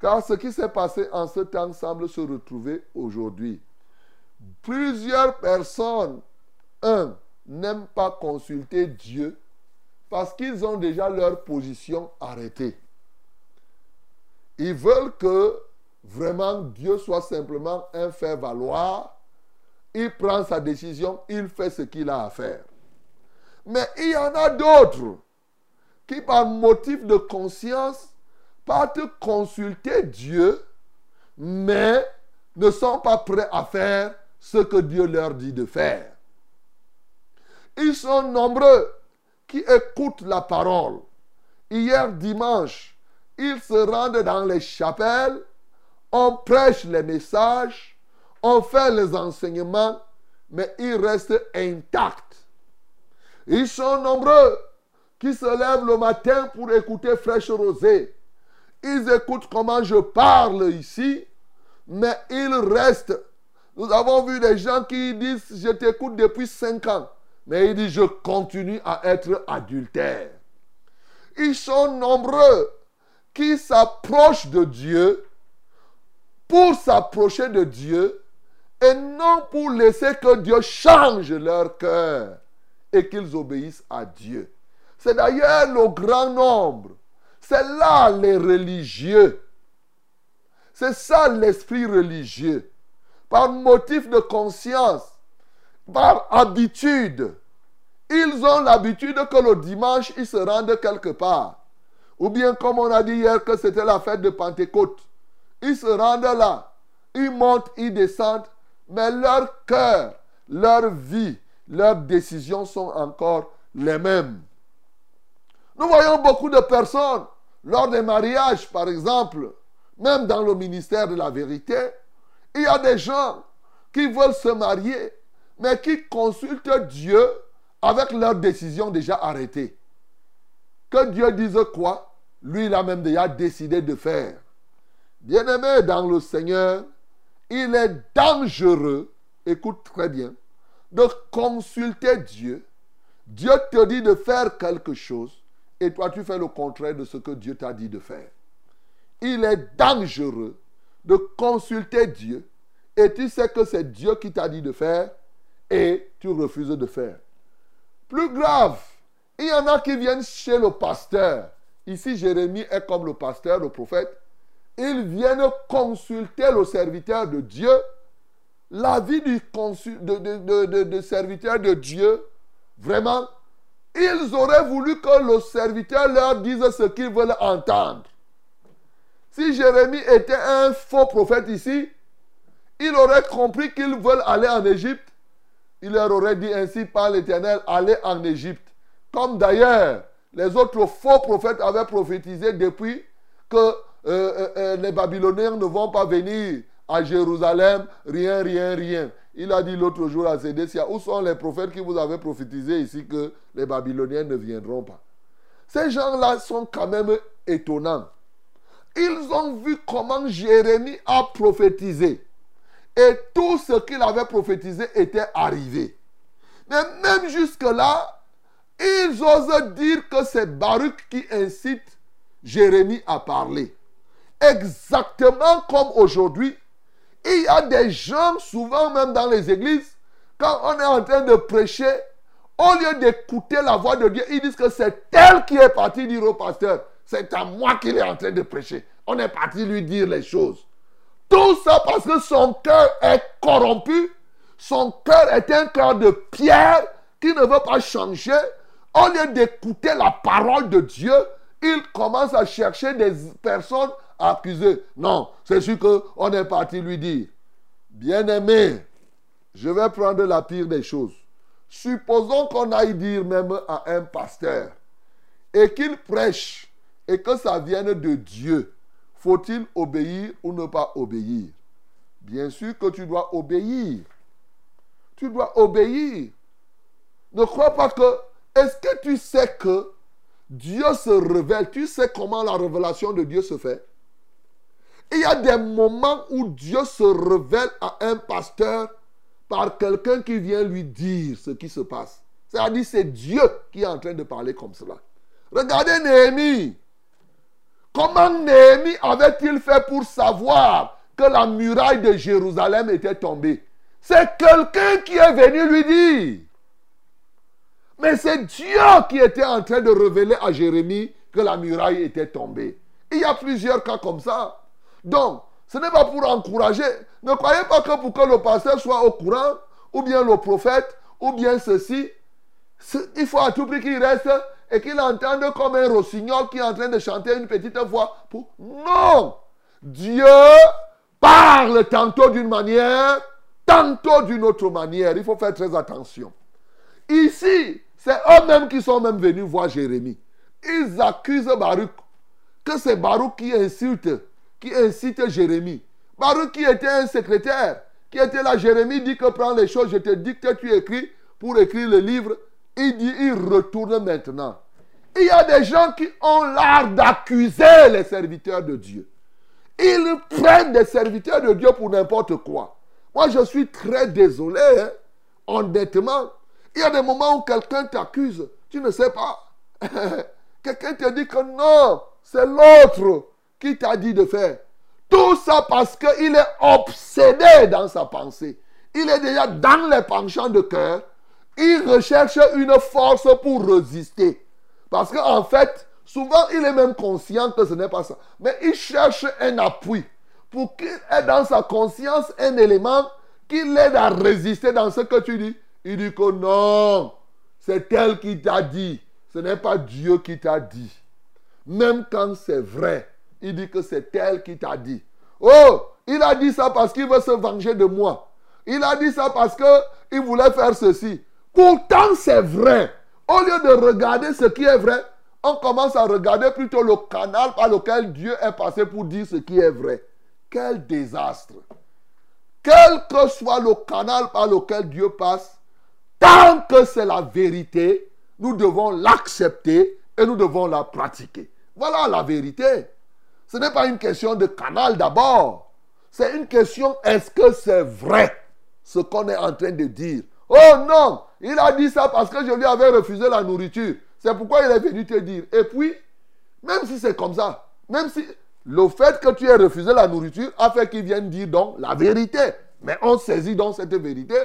Car ce qui s'est passé en ce temps semble se retrouver aujourd'hui. Plusieurs personnes, un, n'aiment pas consulter Dieu parce qu'ils ont déjà leur position arrêtée. Ils veulent que vraiment Dieu soit simplement un faire-valoir. Il prend sa décision, il fait ce qu'il a à faire. Mais il y en a d'autres qui, par motif de conscience, partent consulter Dieu, mais ne sont pas prêts à faire ce que Dieu leur dit de faire. Ils sont nombreux qui écoutent la parole. Hier dimanche, ils se rendent dans les chapelles, on prêche les messages, on fait les enseignements, mais ils restent intacts. Ils sont nombreux qui se lèvent le matin pour écouter Fraîche Rosée. Ils écoutent comment je parle ici, mais ils restent. Nous avons vu des gens qui disent, je t'écoute depuis 5 ans, mais ils disent, je continue à être adultère. Ils sont nombreux qui s'approchent de Dieu pour s'approcher de Dieu et non pour laisser que Dieu change leur cœur et qu'ils obéissent à Dieu. C'est d'ailleurs le grand nombre. C'est là les religieux. C'est ça l'esprit religieux. Par motif de conscience, par habitude. Ils ont l'habitude que le dimanche, ils se rendent quelque part. Ou bien comme on a dit hier que c'était la fête de Pentecôte. Ils se rendent là. Ils montent, ils descendent. Mais leur cœur, leur vie, leurs décisions sont encore les mêmes. Nous voyons beaucoup de personnes, lors des mariages par exemple, même dans le ministère de la vérité, il y a des gens qui veulent se marier, mais qui consultent Dieu avec leurs décisions déjà arrêtées. Que Dieu dise quoi Lui, il a même déjà décidé de faire. Bien-aimé dans le Seigneur, il est dangereux, écoute très bien, de consulter Dieu. Dieu te dit de faire quelque chose et toi tu fais le contraire de ce que Dieu t'a dit de faire. Il est dangereux de consulter Dieu et tu sais que c'est Dieu qui t'a dit de faire et tu refuses de faire. Plus grave, il y en a qui viennent chez le pasteur. Ici, Jérémie est comme le pasteur, le prophète. Ils viennent consulter le serviteur de Dieu. La vie du de- de- de serviteur de Dieu, vraiment, ils auraient voulu que le serviteur leur dise ce qu'ils veulent entendre. Si Jérémie était un faux prophète ici, il aurait compris qu'ils veulent aller en Égypte. Il leur aurait dit ainsi par l'Éternel, allez en Égypte. Comme d'ailleurs, les autres faux prophètes avaient prophétisé depuis que euh, euh, euh, les Babyloniens ne vont pas venir à Jérusalem, rien, rien, rien. Il a dit l'autre jour à Sédécia, où sont les prophètes qui vous avaient prophétisé ici que les Babyloniens ne viendront pas? Ces gens-là sont quand même étonnants. Ils ont vu comment Jérémie a prophétisé. Et tout ce qu'il avait prophétisé était arrivé. Mais même jusque-là, ils osent dire que c'est Baruch qui incite Jérémie à parler. Exactement comme aujourd'hui, il y a des gens, souvent même dans les églises, quand on est en train de prêcher, au lieu d'écouter la voix de Dieu, ils disent que c'est elle qui est partie dire au pasteur, c'est à moi qu'il est en train de prêcher. On est parti lui dire les choses. Tout ça parce que son cœur est corrompu, son cœur est un cœur de pierre qui ne veut pas changer. Au lieu d'écouter la parole de Dieu, il commence à chercher des personnes accuser. Non, c'est sûr qu'on est parti lui dire, bien-aimé, je vais prendre la pire des choses. Supposons qu'on aille dire même à un pasteur et qu'il prêche et que ça vienne de Dieu. Faut-il obéir ou ne pas obéir? Bien sûr que tu dois obéir. Tu dois obéir. Ne crois pas que... Est-ce que tu sais que Dieu se révèle? Tu sais comment la révélation de Dieu se fait? Il y a des moments où Dieu se révèle à un pasteur par quelqu'un qui vient lui dire ce qui se passe. C'est-à-dire c'est Dieu qui est en train de parler comme cela. Regardez Néhémie. Comment Néhémie avait-il fait pour savoir que la muraille de Jérusalem était tombée? C'est quelqu'un qui est venu lui dire. Mais c'est Dieu qui était en train de révéler à Jérémie que la muraille était tombée. Il y a plusieurs cas comme ça. Donc, ce n'est pas pour encourager. Ne croyez pas que pour que le pasteur soit au courant, ou bien le prophète, ou bien ceci, il faut à tout prix qu'il reste et qu'il entende comme un rossignol qui est en train de chanter une petite voix. Pour... Non Dieu parle tantôt d'une manière, tantôt d'une autre manière. Il faut faire très attention. Ici, c'est eux-mêmes qui sont même venus voir Jérémie. Ils accusent Baruch que c'est Baruch qui insulte, qui incite Jérémie. Baruch qui était un secrétaire, qui était là. Jérémie dit que prends les choses, je te dis que tu écris pour écrire le livre. Il dit, il retourne maintenant. Il y a des gens qui ont l'art d'accuser les serviteurs de Dieu. Ils prennent des serviteurs de Dieu pour n'importe quoi. Moi, je suis très désolé, hein, honnêtement. Il y a des moments où quelqu'un t'accuse, tu ne sais pas. quelqu'un te dit que non, c'est l'autre qui t'a dit de faire? Tout ça parce qu'il est obsédé dans sa pensée. Il est déjà dans les penchants de cœur. Il recherche une force pour résister. Parce qu'en fait, souvent il est même conscient que ce n'est pas ça. Mais il cherche un appui pour qu'il ait dans sa conscience un élément qui l'aide à résister dans ce que tu dis. Il dit que non, c'est elle qui t'a dit. Ce n'est pas Dieu qui t'a dit. Même quand c'est vrai, il dit que c'est elle qui t'a dit. Oh, il a dit ça parce qu'il veut se venger de moi. Il a dit ça parce qu'il voulait faire ceci. Pourtant, c'est vrai. Au lieu de regarder ce qui est vrai, on commence à regarder plutôt le canal par lequel Dieu est passé pour dire ce qui est vrai. Quel désastre. Quel que soit le canal par lequel Dieu passe, tant que c'est la vérité, nous devons l'accepter et nous devons la pratiquer. Voilà la vérité. Ce n'est pas une question de canal d'abord. C'est une question, est-ce que c'est vrai ce qu'on est en train de dire? Oh non, il a dit ça parce que je lui avais refusé la nourriture. C'est pourquoi il est venu te dire. Et puis, même si c'est comme ça, même si le fait que tu aies refusé la nourriture a fait qu'il vienne dire donc la vérité. Mais on saisit donc cette vérité.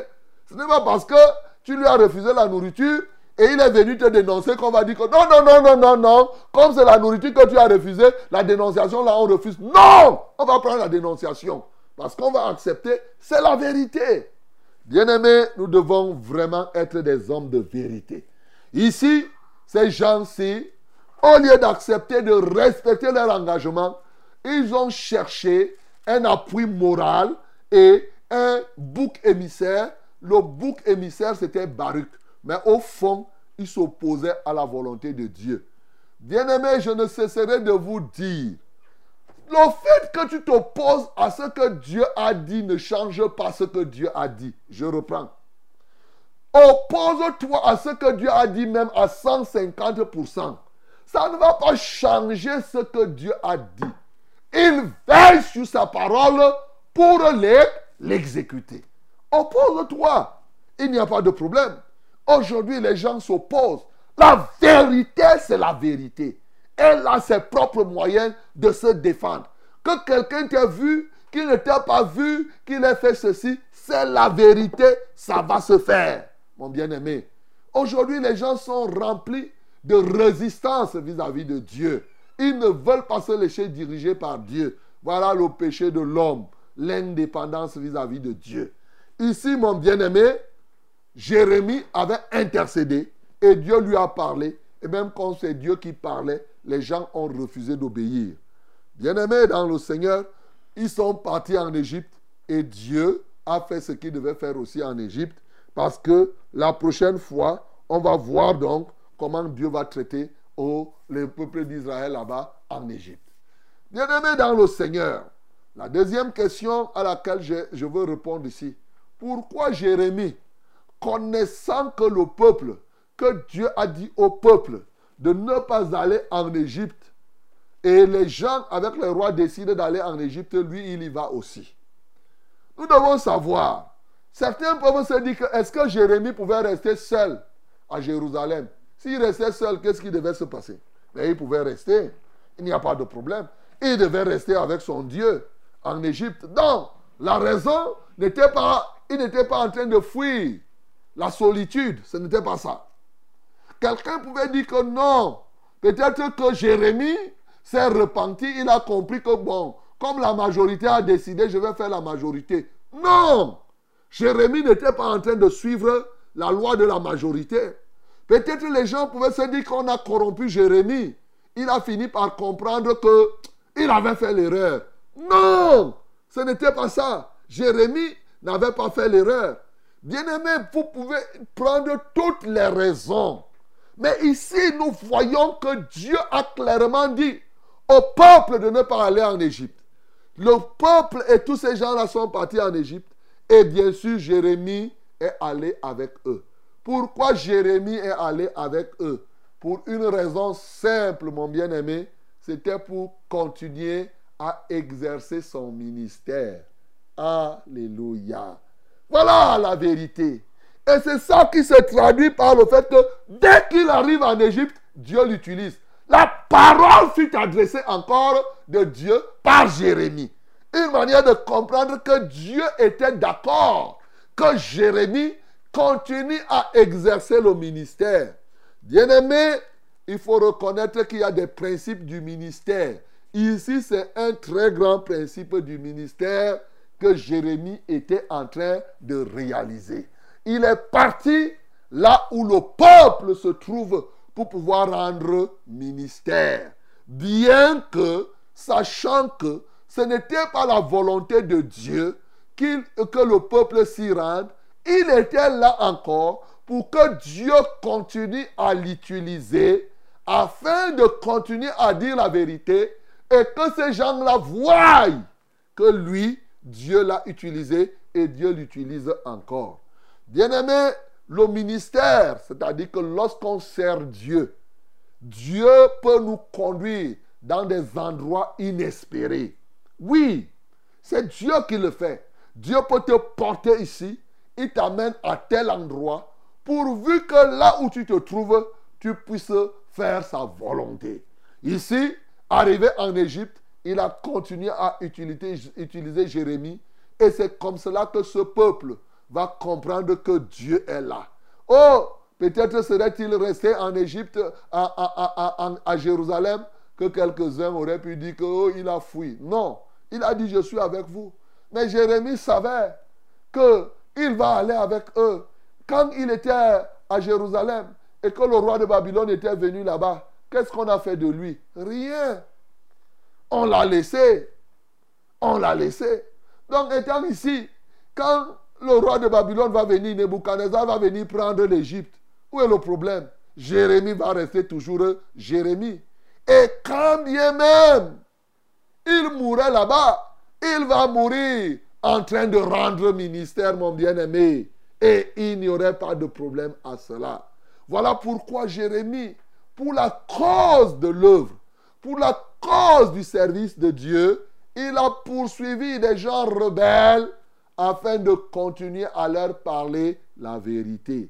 Ce n'est pas parce que tu lui as refusé la nourriture et il est venu te dénoncer qu'on va dire que non, non, non, non, non, non. Comme c'est la nourriture que tu as refusée, la dénonciation là, on refuse. Non On va prendre la dénonciation. Parce qu'on va accepter, c'est la vérité. Bien-aimés, nous devons vraiment être des hommes de vérité. Ici, ces gens-ci, au lieu d'accepter de respecter leur engagement, ils ont cherché un appui moral et un bouc émissaire. Le bouc émissaire, c'était Baruch. Mais au fond, il s'opposait à la volonté de Dieu. Bien-aimé, je ne cesserai de vous dire, le fait que tu t'opposes à ce que Dieu a dit ne change pas ce que Dieu a dit. Je reprends. Oppose-toi à ce que Dieu a dit même à 150%. Ça ne va pas changer ce que Dieu a dit. Il veille sur sa parole pour l'exécuter. Oppose-toi. Il n'y a pas de problème. Aujourd'hui, les gens s'opposent. La vérité, c'est la vérité. Elle a ses propres moyens de se défendre. Que quelqu'un t'ait vu, qu'il ne t'ait pas vu, qu'il ait fait ceci, c'est la vérité, ça va se faire, mon bien-aimé. Aujourd'hui, les gens sont remplis de résistance vis-à-vis de Dieu. Ils ne veulent pas se laisser diriger par Dieu. Voilà le péché de l'homme, l'indépendance vis-à-vis de Dieu. Ici, mon bien-aimé, Jérémie avait intercédé et Dieu lui a parlé. Et même quand c'est Dieu qui parlait, les gens ont refusé d'obéir. Bien-aimés dans le Seigneur, ils sont partis en Égypte et Dieu a fait ce qu'il devait faire aussi en Égypte parce que la prochaine fois, on va voir donc comment Dieu va traiter au, le peuple d'Israël là-bas en Égypte. Bien-aimés dans le Seigneur, la deuxième question à laquelle je veux répondre ici, pourquoi Jérémie, connaissant que le peuple, que Dieu a dit au peuple de ne pas aller en Égypte, et les gens avec le roi décident d'aller en Égypte, lui, il y va aussi. Nous devons savoir, certains peuvent se dire que est-ce que Jérémie pouvait rester seul à Jérusalem? S'il restait seul, qu'est-ce qui devait se passer? Mais il pouvait rester, il n'y a pas de problème. Il devait rester avec son Dieu en Égypte. Donc, la raison n'était pas, il n'était pas en train de fuir la solitude, ce n'était pas ça. Quelqu'un pouvait dire que non, peut-être que Jérémie s'est repenti, il a compris que bon, comme la majorité a décidé, je vais faire la majorité. Non Jérémie n'était pas en train de suivre la loi de la majorité. Peut-être les gens pouvaient se dire qu'on a corrompu Jérémie. Il a fini par comprendre que il avait fait l'erreur. Non Ce n'était pas ça. Jérémie n'avait pas fait l'erreur. Bien-aimé, vous pouvez prendre toutes les raisons. Mais ici, nous voyons que Dieu a clairement dit au peuple de ne pas aller en Égypte. Le peuple et tous ces gens-là sont partis en Égypte. Et bien sûr, Jérémie est allé avec eux. Pourquoi Jérémie est allé avec eux? Pour une raison simple, mon bien-aimé. C'était pour continuer à exercer son ministère. Alléluia. Voilà la vérité. Et c'est ça qui se traduit par le fait que dès qu'il arrive en Égypte, Dieu l'utilise. La parole fut adressée encore de Dieu par Jérémie. Une manière de comprendre que Dieu était d'accord que Jérémie continue à exercer le ministère. Bien-aimé, il faut reconnaître qu'il y a des principes du ministère. Ici, c'est un très grand principe du ministère que Jérémie était en train de réaliser. Il est parti là où le peuple se trouve pour pouvoir rendre ministère. Bien que, sachant que ce n'était pas la volonté de Dieu qu'il- que le peuple s'y rende, il était là encore pour que Dieu continue à l'utiliser afin de continuer à dire la vérité et que ces gens-là voient que lui, Dieu l'a utilisé et Dieu l'utilise encore. Bien-aimé, le ministère, c'est-à-dire que lorsqu'on sert Dieu, Dieu peut nous conduire dans des endroits inespérés. Oui, c'est Dieu qui le fait. Dieu peut te porter ici, il t'amène à tel endroit, pourvu que là où tu te trouves, tu puisses faire sa volonté. Ici, arrivé en Égypte, il a continué à utiliser, Jérémie, et c'est comme cela que ce peuple va comprendre que Dieu est là. Oh, peut-être serait-il resté en Égypte, à, Jérusalem, que quelques-uns auraient pu dire qu'il a fui. Non, il a dit, je suis avec vous. Mais Jérémie savait qu'il va aller avec eux. Quand il était à Jérusalem et que le roi de Babylone était venu là-bas, qu'est-ce qu'on a fait de lui? Rien. On l'a laissé. On l'a laissé. Donc, étant ici, quand le roi de Babylone va venir, Nebuchadnezzar va venir prendre l'Égypte, où est le problème? Jérémie va rester toujours Jérémie. Et quand bien même il mourrait là-bas, il va mourir en train de rendre ministère, mon bien-aimé. Et il n'y aurait pas de problème à cela. Voilà pourquoi Jérémie, pour la cause de l'œuvre, pour la cause du service de Dieu, il a poursuivi des gens rebelles afin de continuer à leur parler la vérité.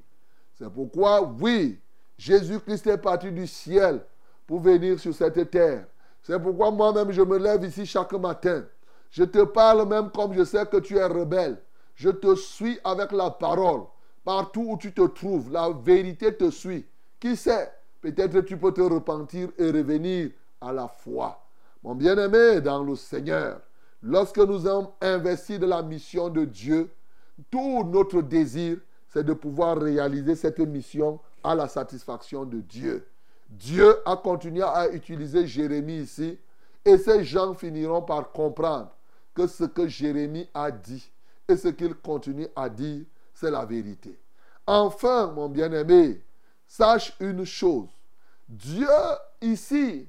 C'est pourquoi, oui, Jésus-Christ est parti du ciel pour venir sur cette terre. C'est pourquoi moi-même je me lève ici chaque matin. Je te parle même comme je sais que tu es rebelle. Je te suis avec la parole. Partout où tu te trouves, la vérité te suit. Qui sait? Peut-être tu peux te repentir et revenir à la foi. Mon bien-aimé dans le Seigneur, lorsque nous avons investi de la mission de Dieu, tout notre désir, c'est de pouvoir réaliser cette mission à la satisfaction de Dieu. Dieu a continué à utiliser Jérémie ici et ces gens finiront par comprendre que ce que Jérémie a dit et ce qu'il continue à dire, c'est la vérité. Enfin, mon bien-aimé, sache une chose. Dieu, ici,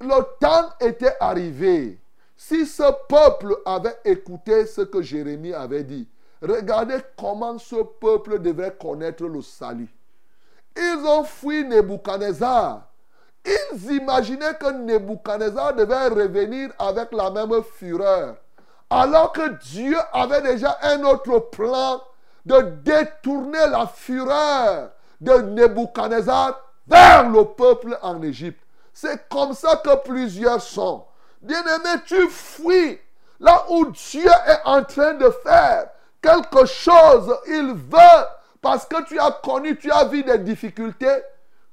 le temps était arrivé. Si ce peuple avait écouté ce que Jérémie avait dit, regardez comment ce peuple devrait connaître le salut. Ils ont fui Nebuchadnezzar. Ils imaginaient que Nebuchadnezzar devait revenir avec la même fureur. Alors que Dieu avait déjà un autre plan de détourner la fureur de Nebuchadnezzar vers le peuple en Égypte. C'est comme ça que plusieurs sont. Bien-aimé, tu fuis là où Dieu est en train de faire quelque chose. Il veut, parce que tu as connu, tu as vu des difficultés,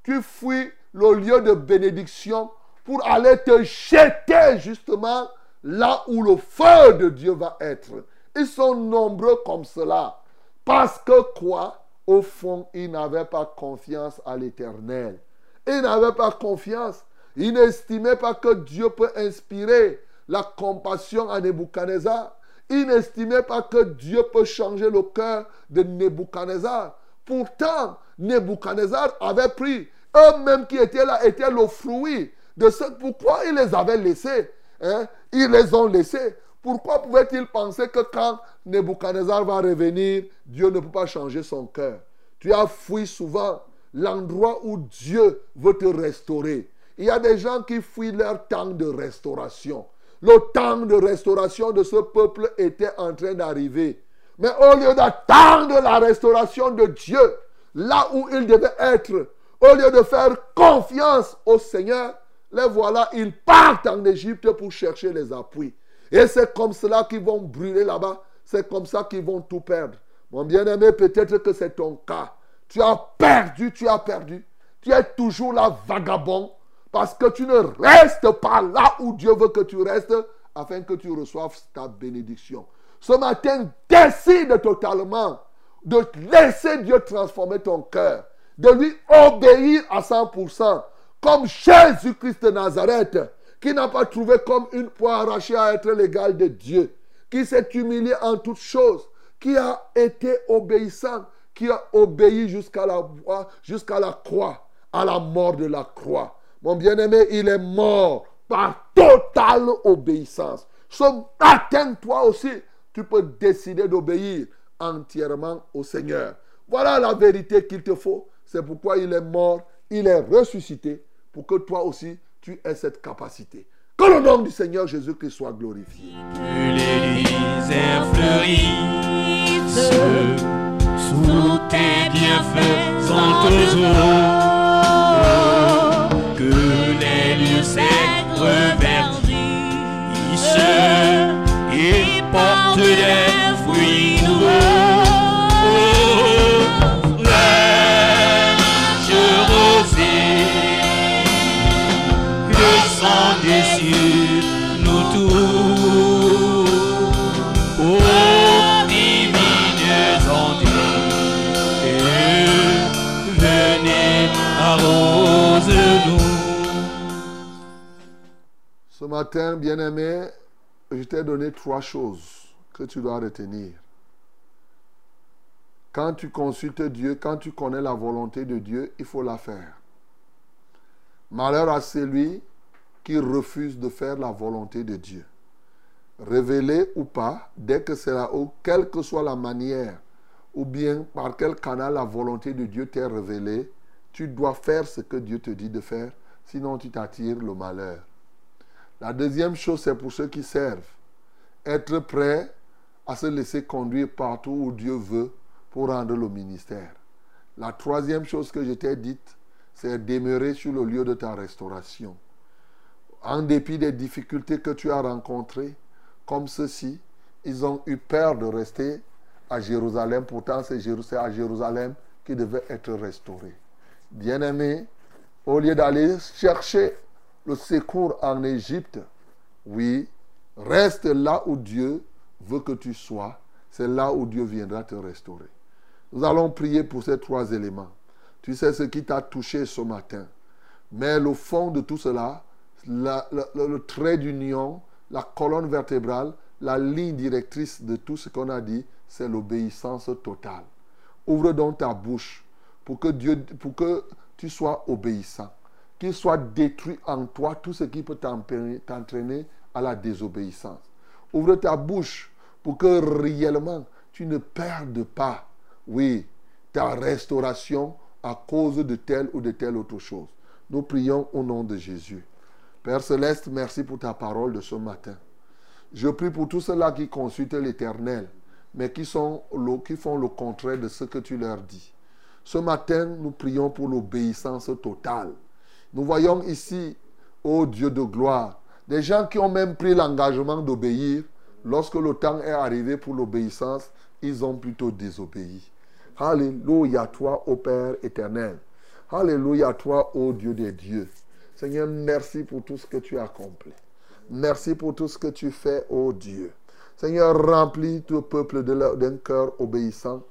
tu fuis le lieu de bénédiction pour aller te jeter justement là où le feu de Dieu va être. Ils sont nombreux comme cela. Parce que quoi? Au fond, ils n'avaient pas confiance à l'éternel. Ils n'avaient pas confiance. Ils n'estimaient pas que Dieu peut inspirer la compassion à Nebuchadnezzar. Ils n'estimaient pas que Dieu peut changer le cœur de Nebuchadnezzar. Pourtant, Nebuchadnezzar avait pris, eux-mêmes qui étaient là, étaient le fruit de ce. Pourquoi ils les avaient laissés hein? Ils les ont laissés. Pourquoi pouvait-il penser que quand Nebuchadnezzar va revenir, Dieu ne peut pas changer son cœur? Tu as fui souvent l'endroit où Dieu veut te restaurer. Il y a des gens qui fuient leur temps de restauration. Le temps de restauration de ce peuple était en train d'arriver. Mais au lieu d'attendre la restauration de Dieu, là où il devait être, au lieu de faire confiance au Seigneur, les voilà, ils partent en Égypte pour chercher les appuis. Et c'est comme cela qu'ils vont brûler là-bas. C'est comme ça qu'ils vont tout perdre. Mon bien-aimé, peut-être que c'est ton cas. Tu as perdu, tu as perdu. Tu es toujours là vagabond parce que tu ne restes pas là où Dieu veut que tu restes afin que tu reçoives ta bénédiction. Ce matin, décide totalement de laisser Dieu transformer ton cœur, de lui obéir à 100%, comme Jésus-Christ de Nazareth, qui n'a pas trouvé comme une poire arrachée à être l'égal de Dieu, qui s'est humilié en toutes choses, qui a été obéissant, qui a obéi jusqu'à la, jusqu'à la croix, à la mort de la croix. Mon bien-aimé, il est mort par totale obéissance. Ce matin, toi aussi, tu peux décider d'obéir entièrement au Seigneur. Voilà la vérité qu'il te faut. C'est pourquoi il est mort, il est ressuscité, pour que toi aussi, tu aies cette capacité. Que le nom du Seigneur Jésus-Christ soit glorifié.
Que sous tes bienfaisants eaux. Que secs reverdissent et portent des
matin, bien-aimé, je t'ai donné trois choses que tu dois retenir. Quand tu consultes Dieu, quand tu connais la volonté de Dieu, il faut la faire. Malheur à celui qui refusent de faire la volonté de Dieu. Révélé ou pas, dès que c'est là, ou quelle que soit la manière, ou bien par quel canal la volonté de Dieu t'est révélée, tu dois faire ce que Dieu te dit de faire, sinon tu t'attires le malheur. La deuxième chose, c'est pour ceux qui servent. Être prêt à se laisser conduire partout où Dieu veut pour rendre le ministère. La troisième chose que je t'ai dite, c'est demeurer sur le lieu de ta restauration. En dépit des difficultés que tu as rencontrées, comme ceux-ci, ils ont eu peur de rester à Jérusalem. Pourtant, c'est à Jérusalem qui devait être restauré. Bien-aimé, au lieu d'aller chercher le secours en Égypte, oui, reste là où Dieu veut que tu sois. C'est là où Dieu viendra te restaurer. Nous allons prier pour ces trois éléments. Tu sais ce qui t'a touché ce matin. Mais le fond de tout cela, la- la- le, le trait d'union, la colonne vertébrale, la ligne directrice de tout ce qu'on a dit, c'est l'obéissance totale. Ouvre donc ta bouche pour que Dieu, pour que tu sois obéissant. Qu'il soit détruit en toi tout ce qui peut t'entraîner à la désobéissance. Ouvre ta bouche pour que réellement tu ne perdes pas, oui, ta restauration à cause de telle ou de telle autre chose. Nous prions au nom de Jésus. Père céleste, merci pour ta parole de ce matin. Je prie pour tous ceux-là qui consultent l'Éternel, mais qui, sont, qui font le contraire de ce que tu leur dis. Ce matin, nous prions pour l'obéissance totale. Nous voyons ici, ô Dieu de gloire, des gens qui ont même pris l'engagement d'obéir. Lorsque le temps est arrivé pour l'obéissance, ils ont plutôt désobéi. Alléluia toi, ô Père éternel. Alléluia toi, ô Dieu des dieux. Seigneur, merci pour tout ce que tu as accompli. Merci pour tout ce que tu fais, ô Dieu. Seigneur, remplis tout peuple d'un cœur obéissant,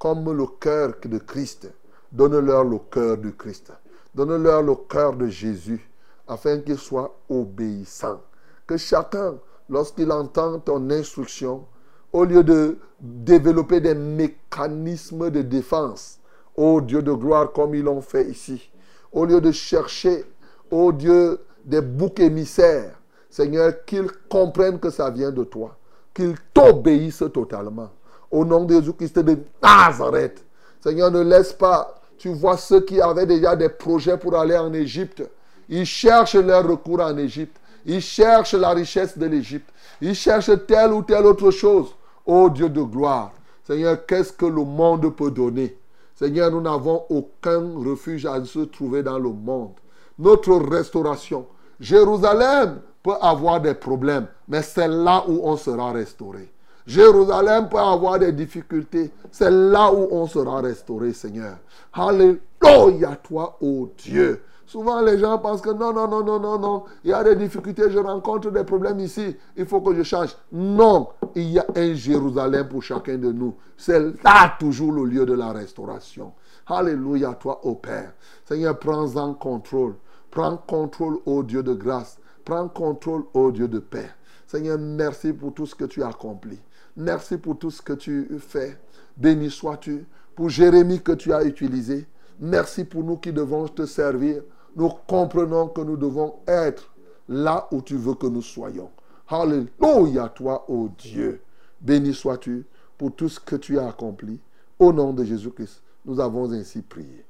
comme le cœur de Christ. Donne-leur le cœur de Christ. Donne-leur le cœur de Jésus, afin qu'ils soient obéissants. Que chacun, lorsqu'il entend ton instruction, au lieu de développer des mécanismes de défense, ô Dieu de gloire, comme ils l'ont fait ici, au lieu de chercher, ô Dieu, des boucs émissaires, Seigneur, qu'ils comprennent que ça vient de toi, qu'ils t'obéissent totalement. Au nom de Jésus-Christ de Nazareth, Seigneur, ne laisse pas, tu vois ceux qui avaient déjà des projets pour aller en Égypte, ils cherchent leur recours en Égypte. Ils cherchent la richesse de l'Égypte. Ils cherchent telle ou telle autre chose. Ô Dieu de gloire, Seigneur, qu'est-ce que le monde peut donner? Seigneur, nous n'avons aucun refuge à se trouver dans le monde. Notre restauration. Jérusalem peut avoir des problèmes, mais c'est là où on sera restauré. Jérusalem peut avoir des difficultés, c'est là où on sera restauré, Seigneur. Alléluia, toi, ô Dieu. Souvent, les gens pensent que non, non, non, non, non, non, il y a des difficultés, je rencontre des problèmes ici, il faut que je change. Non, il y a un Jérusalem pour chacun de nous. C'est là toujours le lieu de la restauration. Alléluia, toi, ô Père. Seigneur, prends-en contrôle. Prends contrôle, ô Dieu de grâce. Prends contrôle, ô Dieu de paix. Seigneur, merci pour tout ce que tu as accompli. Merci pour tout ce que tu fais. Béni sois-tu pour Jérémie que tu as utilisé. Merci pour nous qui devons te servir. Nous comprenons que nous devons être là où tu veux que nous soyons. Alléluia, toi, ô Dieu. Béni sois-tu pour tout ce que tu as accompli. Au nom de Jésus-Christ, nous avons ainsi prié.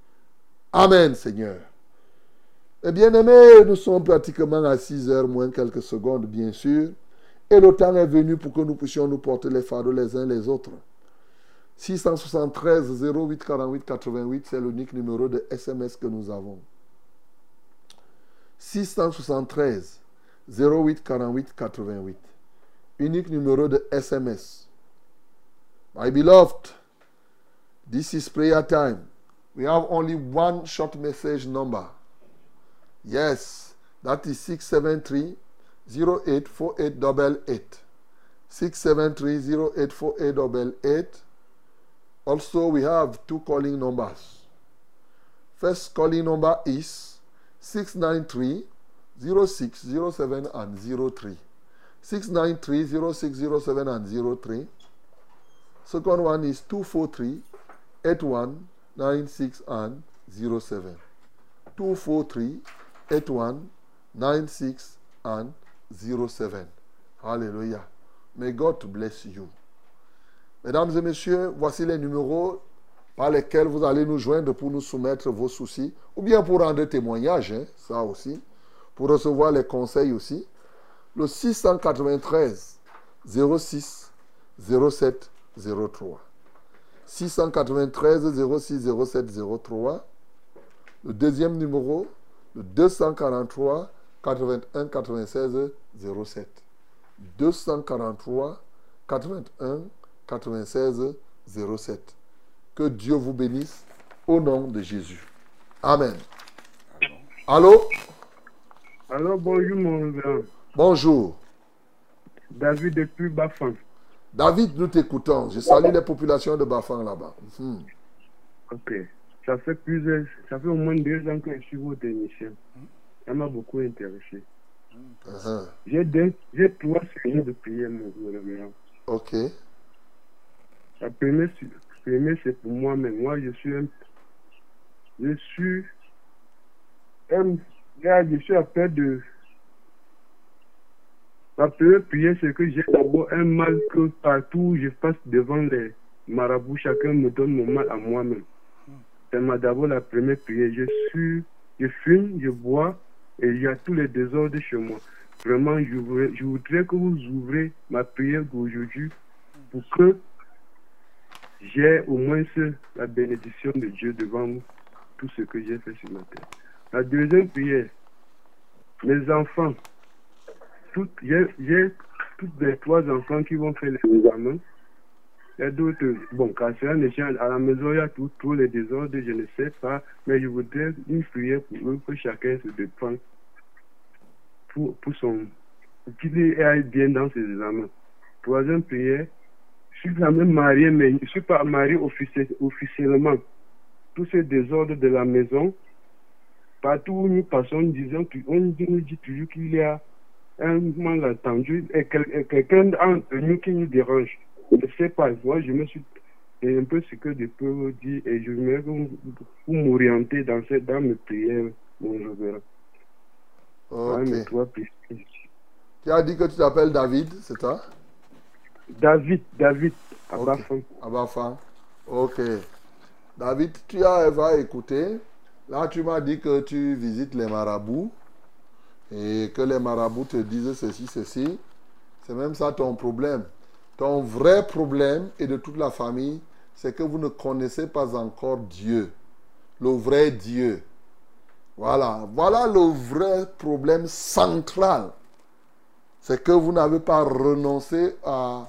Amen, Seigneur. Eh bien aimés, nous sommes pratiquement à 6 heures moins quelques secondes, bien sûr. Et le temps est venu pour que nous puissions nous porter les fardeaux les uns les autres. 673 08 48 88, c'est l'unique numéro de SMS que nous avons. 673 08 48 88. Unique numéro de SMS. My beloved, this is prayer time. We have only one short message number. Yes, that is 673 084888. 673 084888. Also, we have two calling numbers. First calling number is 693 0607 and 03. 693 0607 and 03. Second one is 243 81 96 and 07. 243 81 96 and 07. Hallelujah. May God bless you. Mesdames et messieurs, voici les numéros par lesquels vous allez nous joindre pour nous soumettre vos soucis, ou bien pour rendre témoignage, hein, ça aussi, pour recevoir les conseils aussi. Le 693 06 07 03. 693 06 07 03. Le deuxième numéro, le 243 81 96 07. 243 81 96 07. Que Dieu vous bénisse au nom de Jésus. Amen. Allô?
Alors bonjour mon.
Bonjour.
David depuis Bafan.
David, nous t'écoutons. Je salue les populations de Bafang là-bas. Mhm.
Ok. Ça fait plusieurs, ça fait au moins deux ans que je suis votre émission. Ça m'a beaucoup intéressé.
Uh-huh.
J'ai deux, j'ai trois sujets de prière, mon grand.
Ok.
La première, c'est pour moi-même. Moi, je suis un, je suis un, là, je suis à peur de, la première prière, c'est que j'ai d'abord un mal que partout où je passe devant les marabouts, chacun me donne mon mal à moi-même. C'est ma- d'abord la première prière. Je suis, je fume, je bois et il y a tous les désordres chez moi. Vraiment, je voudrais, que vous ouvrez ma prière d'aujourd'hui pour que j'ai au moins ce- la bénédiction de Dieu devant tout ce que j'ai fait sur ma terre. La deuxième prière, mes enfants, j'ai toutes les trois enfants qui vont faire les examens. Il y a d'autres, bon, quand c'est un échange, à la maison, il y a tout, tous les désordres, je ne sais pas, mais je voudrais une prière pour eux, que chacun se défende pour, son, qu'il aille bien dans ses examens. Troisième prière, je suis quand même marié, mais je ne suis pas marié officiel- officiellement. Tous ces désordres de la maison, partout où nous passons, disons, on nous dit toujours qu'il y a un malentendu et quel- et quelqu'un entre nous qui nous dérange. Je ne sais pas, moi je me suis c'est un peu ce que je peux vous dire et je que vous, vous m'orienter dans, cette, dans mes prières, mon
Tu as dit que tu t'appelles David, c'est ça?
David, David, à
Ok.
Bafang.
Abafan. Ok. David, tu as va écouter. Là, tu m'as dit que tu visites les marabouts et que les marabouts te disent ceci, ceci. C'est même ça ton problème. Ton vrai problème et de toute la famille, c'est que vous ne connaissez pas encore Dieu, le vrai Dieu. Voilà, voilà le vrai problème central. C'est que vous n'avez pas renoncé à,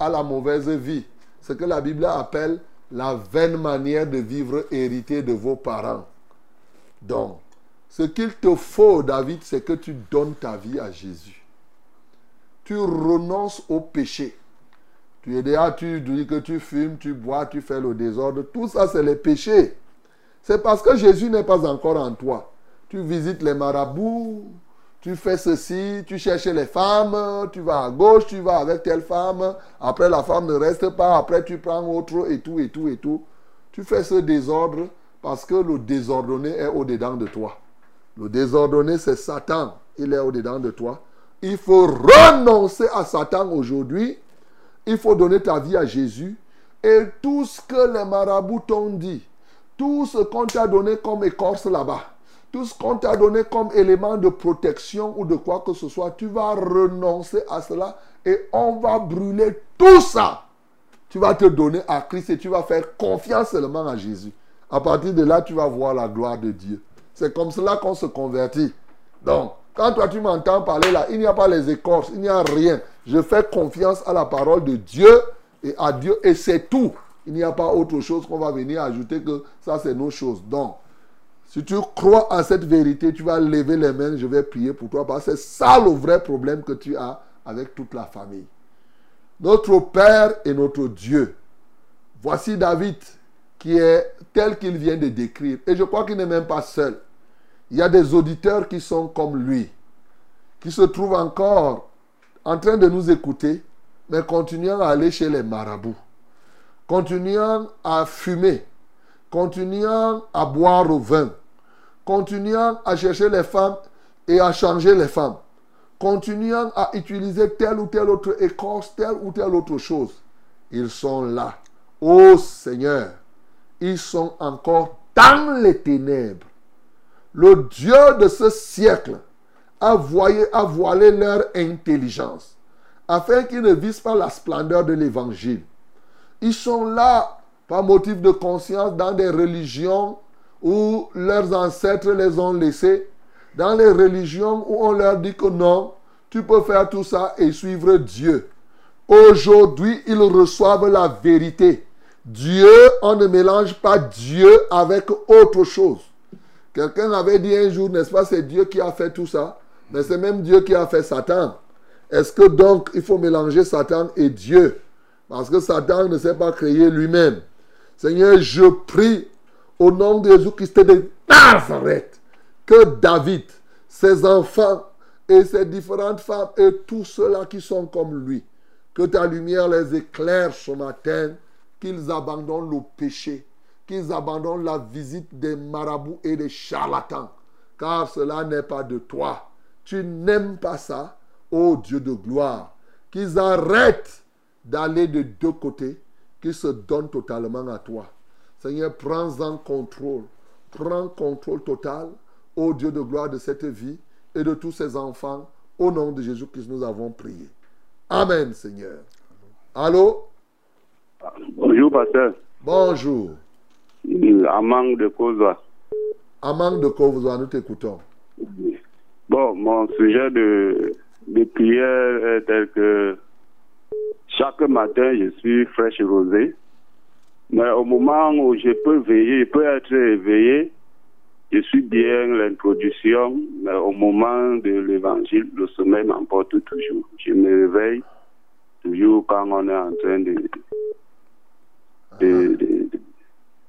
à la mauvaise vie. Ce que la Bible appelle la vaine manière de vivre héritée de vos parents. Donc, ce qu'il te faut, David, c'est que tu donnes ta vie à Jésus. Tu renonces au péché. Tu es déjà, tu dis que tu fumes, tu bois, tu fais le désordre. Tout ça, c'est les péchés. C'est parce que Jésus n'est pas encore en toi. Tu visites les marabouts, tu fais ceci, tu cherches les femmes, tu vas à gauche, tu vas avec telle femme, après la femme ne reste pas, après tu prends autre et tout et tout et tout. Tu fais ce désordre parce que le désordonné est au-dedans de toi. Le désordonné, c'est Satan. Il est au-dedans de toi. Il faut renoncer à Satan aujourd'hui. Il faut donner ta vie à Jésus. Et tout ce que les marabouts t'ont dit, tout ce qu'on t'a donné comme écorce là-bas, tout ce qu'on t'a donné comme élément de protection ou de quoi que ce soit, tu vas renoncer à cela et on va brûler tout ça. Tu vas te donner à Christ et tu vas faire confiance seulement à Jésus. À partir de là, tu vas voir la gloire de Dieu. C'est comme cela qu'on se convertit. Donc, quand toi tu m'entends parler là, il n'y a pas les écorces, il n'y a rien. Je fais confiance à la parole de Dieu et à Dieu et c'est tout. Il n'y a pas autre chose qu'on va venir ajouter que ça c'est nos choses. Donc, si tu crois en cette vérité, tu vas lever les mains, je vais prier pour toi parce que c'est ça le vrai problème que tu as avec toute la famille. Notre Père et notre Dieu. Voici David qui est tel qu'il vient de décrire. Et je crois qu'il n'est même pas seul. Il y a des auditeurs qui sont comme lui, qui se trouvent encore en train de nous écouter, mais continuant à aller chez les marabouts, continuant à fumer, continuant à boire au vin, continuant à chercher les femmes et à changer les femmes, continuant à utiliser telle ou telle autre écorce, telle ou telle autre chose, ils sont là. Ô Seigneur, ils sont encore dans les ténèbres. Le Dieu de ce siècle a, voyé, a voilé leur intelligence afin qu'ils ne visent pas la splendeur de l'évangile. Ils sont là par motif de conscience dans des religions où leurs ancêtres les ont laissés, dans les religions où on leur dit que non, tu peux faire tout ça et suivre Dieu. Aujourd'hui, ils reçoivent la vérité. Dieu, on ne mélange pas Dieu avec autre chose. Quelqu'un avait dit un jour, n'est-ce pas, c'est Dieu qui a fait tout ça, mais c'est même Dieu qui a fait Satan. Est-ce que donc il faut mélanger Satan et Dieu? Parce que Satan ne s'est pas créé lui-même. Seigneur, je prie au nom de Jésus-Christ de Nazareth que David, ses enfants et ses différentes femmes et tous ceux-là qui sont comme lui, que ta lumière les éclaire ce matin, qu'ils abandonnent le péché, qu'ils abandonnent la visite des marabouts et des charlatans, car cela n'est pas de toi. Tu n'aimes pas ça, ô Dieu de gloire. Qu'ils arrêtent d'aller de deux côtés, qu'ils se donnent totalement à toi. Seigneur, prends-en contrôle. Prends contrôle total, ô Dieu de gloire, de cette vie et de tous ces enfants. Au nom de Jésus-Christ, nous avons prié. Amen, Seigneur. Allô?
Bonjour, pasteur.
Bonjour.
Amang de Kozoa.
Amang de Kovozoa, nous t'écoutons.
Bon, mon sujet de, de prière est tel que chaque matin, je suis fraîche et rosée. Mais au moment où je peux veiller, je peux être éveillé, je suis bien l'introduction, mais au moment de l'évangile, le sommeil m'emporte toujours. Je me réveille toujours quand on est en train de, de, de, de-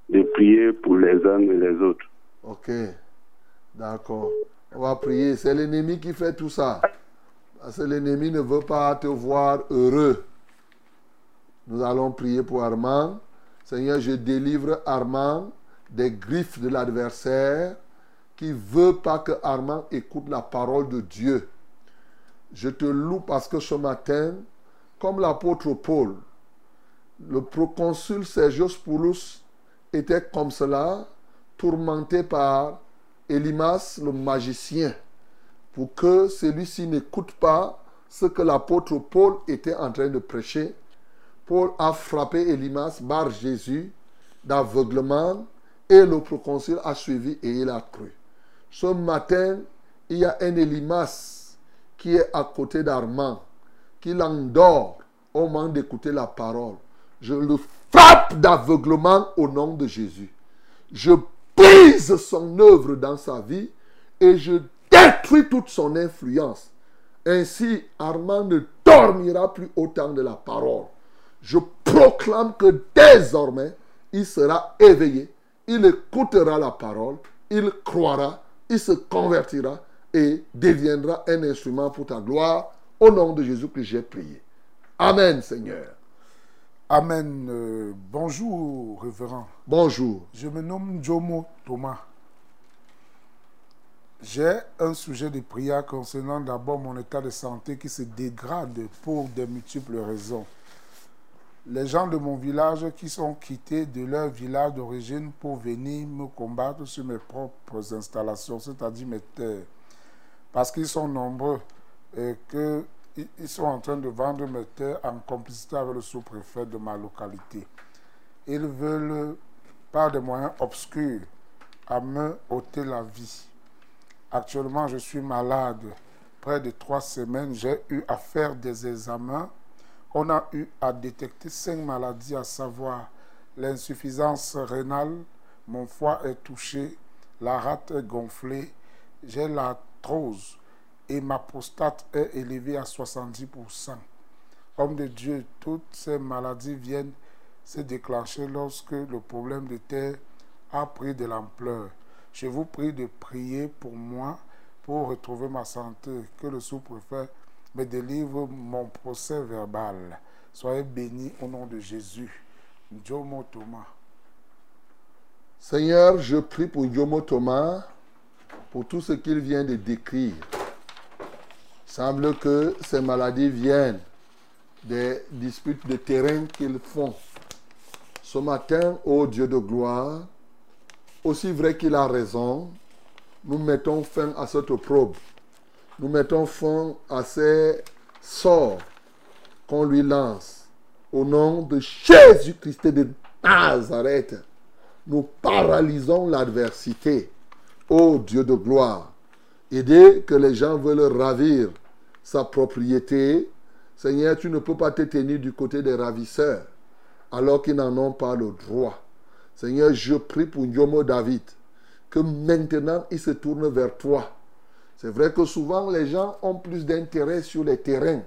de prier pour les uns et les autres.
Ok. D'accord. On va prier. C'est l'ennemi qui fait tout ça. Parce que l'ennemi ne veut pas te voir heureux. Nous allons prier pour Armand. Seigneur, je délivre Armand des griffes de l'adversaire qui veut pas que Armand écoute la parole de Dieu. Je te loue parce que ce matin, comme l'apôtre Paul, le proconsul Sergius Paulus était comme cela, tourmenté par Elimas le magicien, pour que celui-ci n'écoute pas ce que l'apôtre Paul était en train de prêcher. Paul a frappé Elimas, bar Jésus, d'aveuglement, et le proconsul a suivi et il a cru. Ce matin, il y a un Elimas qui est à côté d'Armand, qui l'endort au moment d'écouter la parole. Je le frappe d'aveuglement au nom de Jésus. Je brise son œuvre dans sa vie et je détruis toute son influence. Ainsi, Armand ne dormira plus autant de la parole. Je proclame que désormais, il sera éveillé, il écoutera la parole, il croira, il se convertira et deviendra un instrument pour ta gloire. Au nom de Jésus que j'ai prié. Amen, Seigneur.
Amen. Euh, bonjour, révérend.
Bonjour.
Je me nomme Jomo Thomas. J'ai un sujet de prière concernant d'abord mon état de santé qui se dégrade pour de multiples raisons. Les gens de mon village qui sont quittés de leur village d'origine pour venir me combattre sur mes propres installations, c'est-à-dire mes terres, parce qu'ils sont nombreux et qu'ils ils sont en train de vendre mes terres en complicité avec le sous-préfet de ma localité. Ils veulent, par des moyens obscurs, à me ôter la vie. Actuellement, je suis malade. Près de trois semaines, j'ai eu à faire des examens. On a eu à détecter cinq maladies, à savoir l'insuffisance rénale, mon foie est touché, la rate est gonflée, j'ai l'arthrose et ma prostate est élevée à 70%. Homme de Dieu, toutes ces maladies viennent se déclencher lorsque le problème de terre a pris de l'ampleur. Je vous prie de prier pour moi pour retrouver ma santé, que le sous-préfet me délivre mon procès verbal. Soyez bénis au nom de Jésus. Jomo Thomas.
Seigneur, je prie pour Yomo Thomas pour tout ce qu'il vient de décrire. Il semble que ces maladies viennent des disputes de terrain qu'ils font. Ce matin, ô Dieu de gloire, aussi vrai qu'il a raison, nous mettons fin à cette probe. Nous mettons fin à ces sorts qu'on lui lance. Au nom de Jésus-Christ de Nazareth, nous paralysons l'adversité. Ô Dieu de gloire, et dès que les gens veulent ravir sa propriété, Seigneur, tu ne peux pas te tenir du côté des ravisseurs alors qu'ils n'en ont pas le droit. Seigneur, je prie pour Yomo David que maintenant il se tourne vers toi. C'est vrai que souvent les gens ont plus d'intérêt sur les terrains.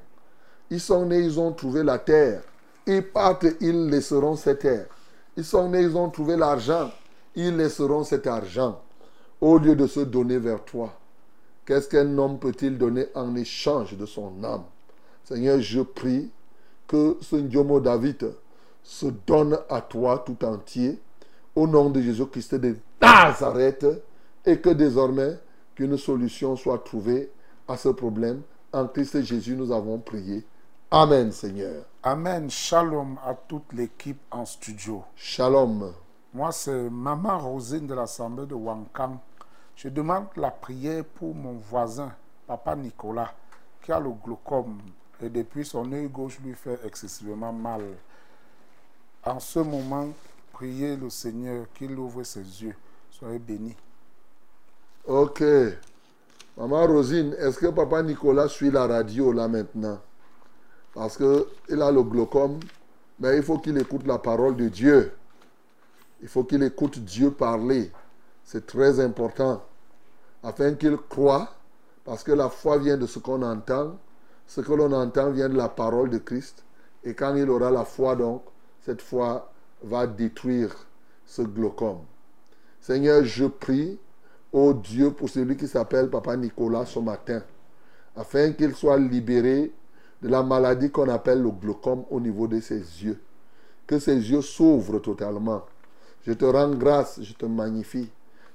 Ils sont nés, ils ont trouvé la terre. Ils partent, ils laisseront cette terre. Ils sont nés, ils ont trouvé l'argent. Ils laisseront cet argent. Au lieu de se donner vers toi, qu'est-ce qu'un homme peut-il donner en échange de son âme? Seigneur, je prie que ce Ndiomo David se donne à toi tout entier au nom de Jésus-Christ de Nazareth et que désormais qu'une solution soit trouvée à ce problème. En Christ Jésus, nous avons prié. Amen, Seigneur.
Amen. Shalom à toute l'équipe en studio.
Shalom.
Moi, c'est Maman Rosine de l'Assemblée de Wankang. Je demande la prière pour mon voisin, Papa Nicolas, qui a le glaucome et depuis son œil gauche lui fait excessivement mal. En ce moment, priez le Seigneur qu'il ouvre ses yeux. Soyez bénis.
Ok. Maman Rosine, est-ce que Papa Nicolas suit la radio là maintenant? Parce qu'il a le glaucome, mais il faut qu'il écoute la parole de Dieu. Il faut qu'il écoute Dieu parler. C'est très important. Afin qu'il croie, parce que la foi vient de ce qu'on entend. Ce que l'on entend vient de la parole de Christ. Et quand il aura la foi, donc, cette foi va détruire ce glaucome. Seigneur, je prie, ô Dieu, pour celui qui s'appelle Papa Nicolas ce matin, afin qu'il soit libéré de la maladie qu'on appelle le glaucome au niveau de ses yeux. Que ses yeux s'ouvrent totalement. Je te rends grâce, je te magnifie.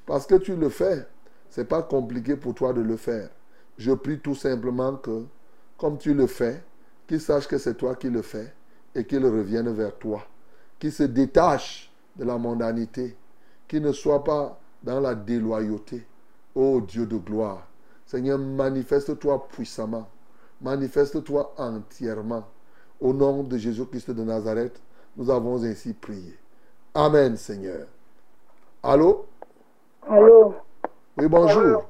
Parce que tu le fais. Ce n'est pas compliqué pour toi de le faire. Je prie tout simplement que, comme tu le fais, qu'il sache que c'est toi qui le fais et qu'il revienne vers toi. Qu'il se détache de la mondanité. Qu'il ne soit pas dans la déloyauté. Ô Dieu de gloire. Seigneur, manifeste-toi puissamment. Manifeste-toi entièrement. Au nom de Jésus-Christ de Nazareth, nous avons ainsi prié. Amen, Seigneur. Allô?
Allô?
Oui, bonjour.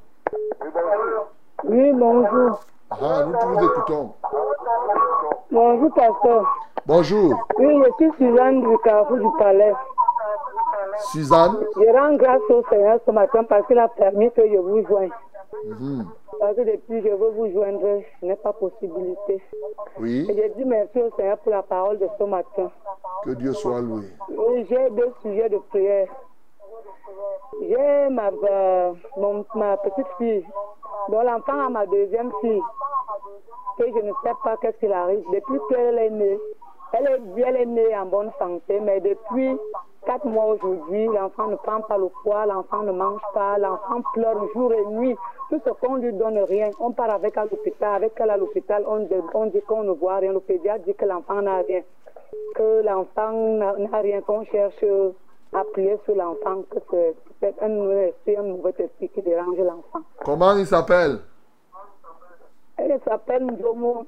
Oui, bonjour.
Ah, nous vous écoutons.
Bonjour, pasteur.
Bonjour.
Oui, je suis Suzanne du Carrefour du Palais.
Suzanne?
Je rends grâce au Seigneur ce matin parce qu'il a permis que je vous joigne.
Mhm.
Parce que depuis, je veux vous joindre, je n'ai pas possibilité.
Oui.
Et je dis merci au Seigneur pour la parole de ce matin.
Que Dieu soit loué.
J'ai deux sujets de prière. J'ai ma, euh, mon- ma petite fille, dont l'enfant a ma deuxième fille, que je ne sais pas qu'est-ce qu'il arrive. Depuis qu'elle est née, elle est, elle est née en bonne santé, mais depuis quatre mois aujourd'hui, l'enfant ne prend pas le poids, l'enfant ne mange pas, l'enfant pleure jour et nuit. Tout ce qu'on lui donne rien, on part avec elle à l'hôpital, avec elle à l'hôpital, on, dit- on dit qu'on ne voit rien, le pédiatre dit que l'enfant n'a rien, que l'enfant n'a rien, qu'on cherche à prier sur l'enfant, que c'est un mauvais esprit, un mauvais esprit qui dérange l'enfant.
Comment il s'appelle?
Elle s'appelle Ndiomo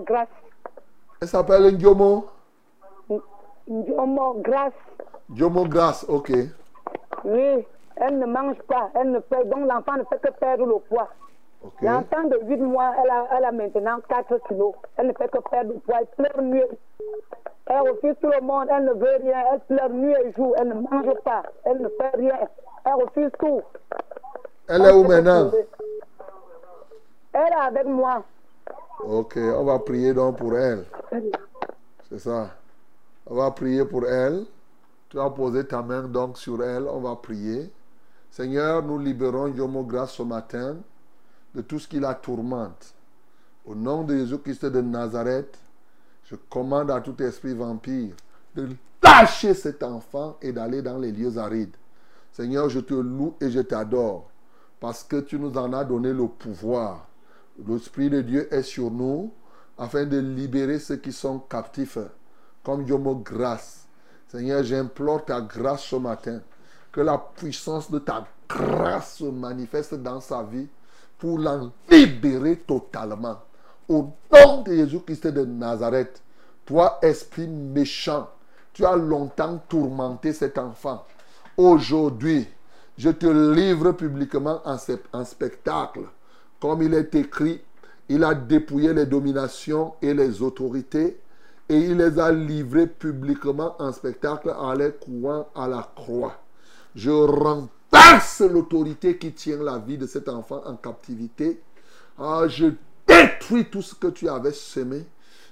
Grace.
Elle s'appelle Ndiomo?
Ndiomo Grace.
Ndiomo Grace, ok.
Oui, elle ne mange pas, elle ne fait, donc l'enfant ne fait que perdre le poids. L'enfant de 8 mois, elle a, elle a maintenant 4 kilos. Elle ne fait que perdre du poids, elle pleure nuit. Elle refuse tout le monde, elle ne veut rien, elle pleure nuit et jour, elle ne mange pas, elle ne fait rien, elle refuse tout.
Elle est où maintenant?
Elle est avec moi.
Ok, on va prier donc pour elle. C'est ça. On va prier pour elle. Tu as posé ta main donc sur elle. On va prier. Seigneur, nous libérons Yomo Grâce ce matin de tout ce qui la tourmente. Au nom de Jésus-Christ de Nazareth, je commande à tout esprit vampire de lâcher cet enfant et d'aller dans les lieux arides. Seigneur, je te loue et je t'adore. parce que tu nous en as donné le pouvoir. L'Esprit de Dieu est sur nous afin de libérer ceux qui sont captifs, comme Yomo grâce. Seigneur, j'implore ta grâce ce matin, que la puissance de ta grâce se manifeste dans sa vie pour l'en libérer totalement. Au nom de Jésus-Christ de Nazareth, toi, esprit méchant, tu as longtemps tourmenté cet enfant. Aujourd'hui, je te livre publiquement en spectacle. Comme il est écrit, il a dépouillé les dominations et les autorités et il les a livrées publiquement en spectacle en les couant à la croix. Je renverse l'autorité qui tient la vie de cet enfant en captivité. Ah, je détruis tout ce que tu avais semé.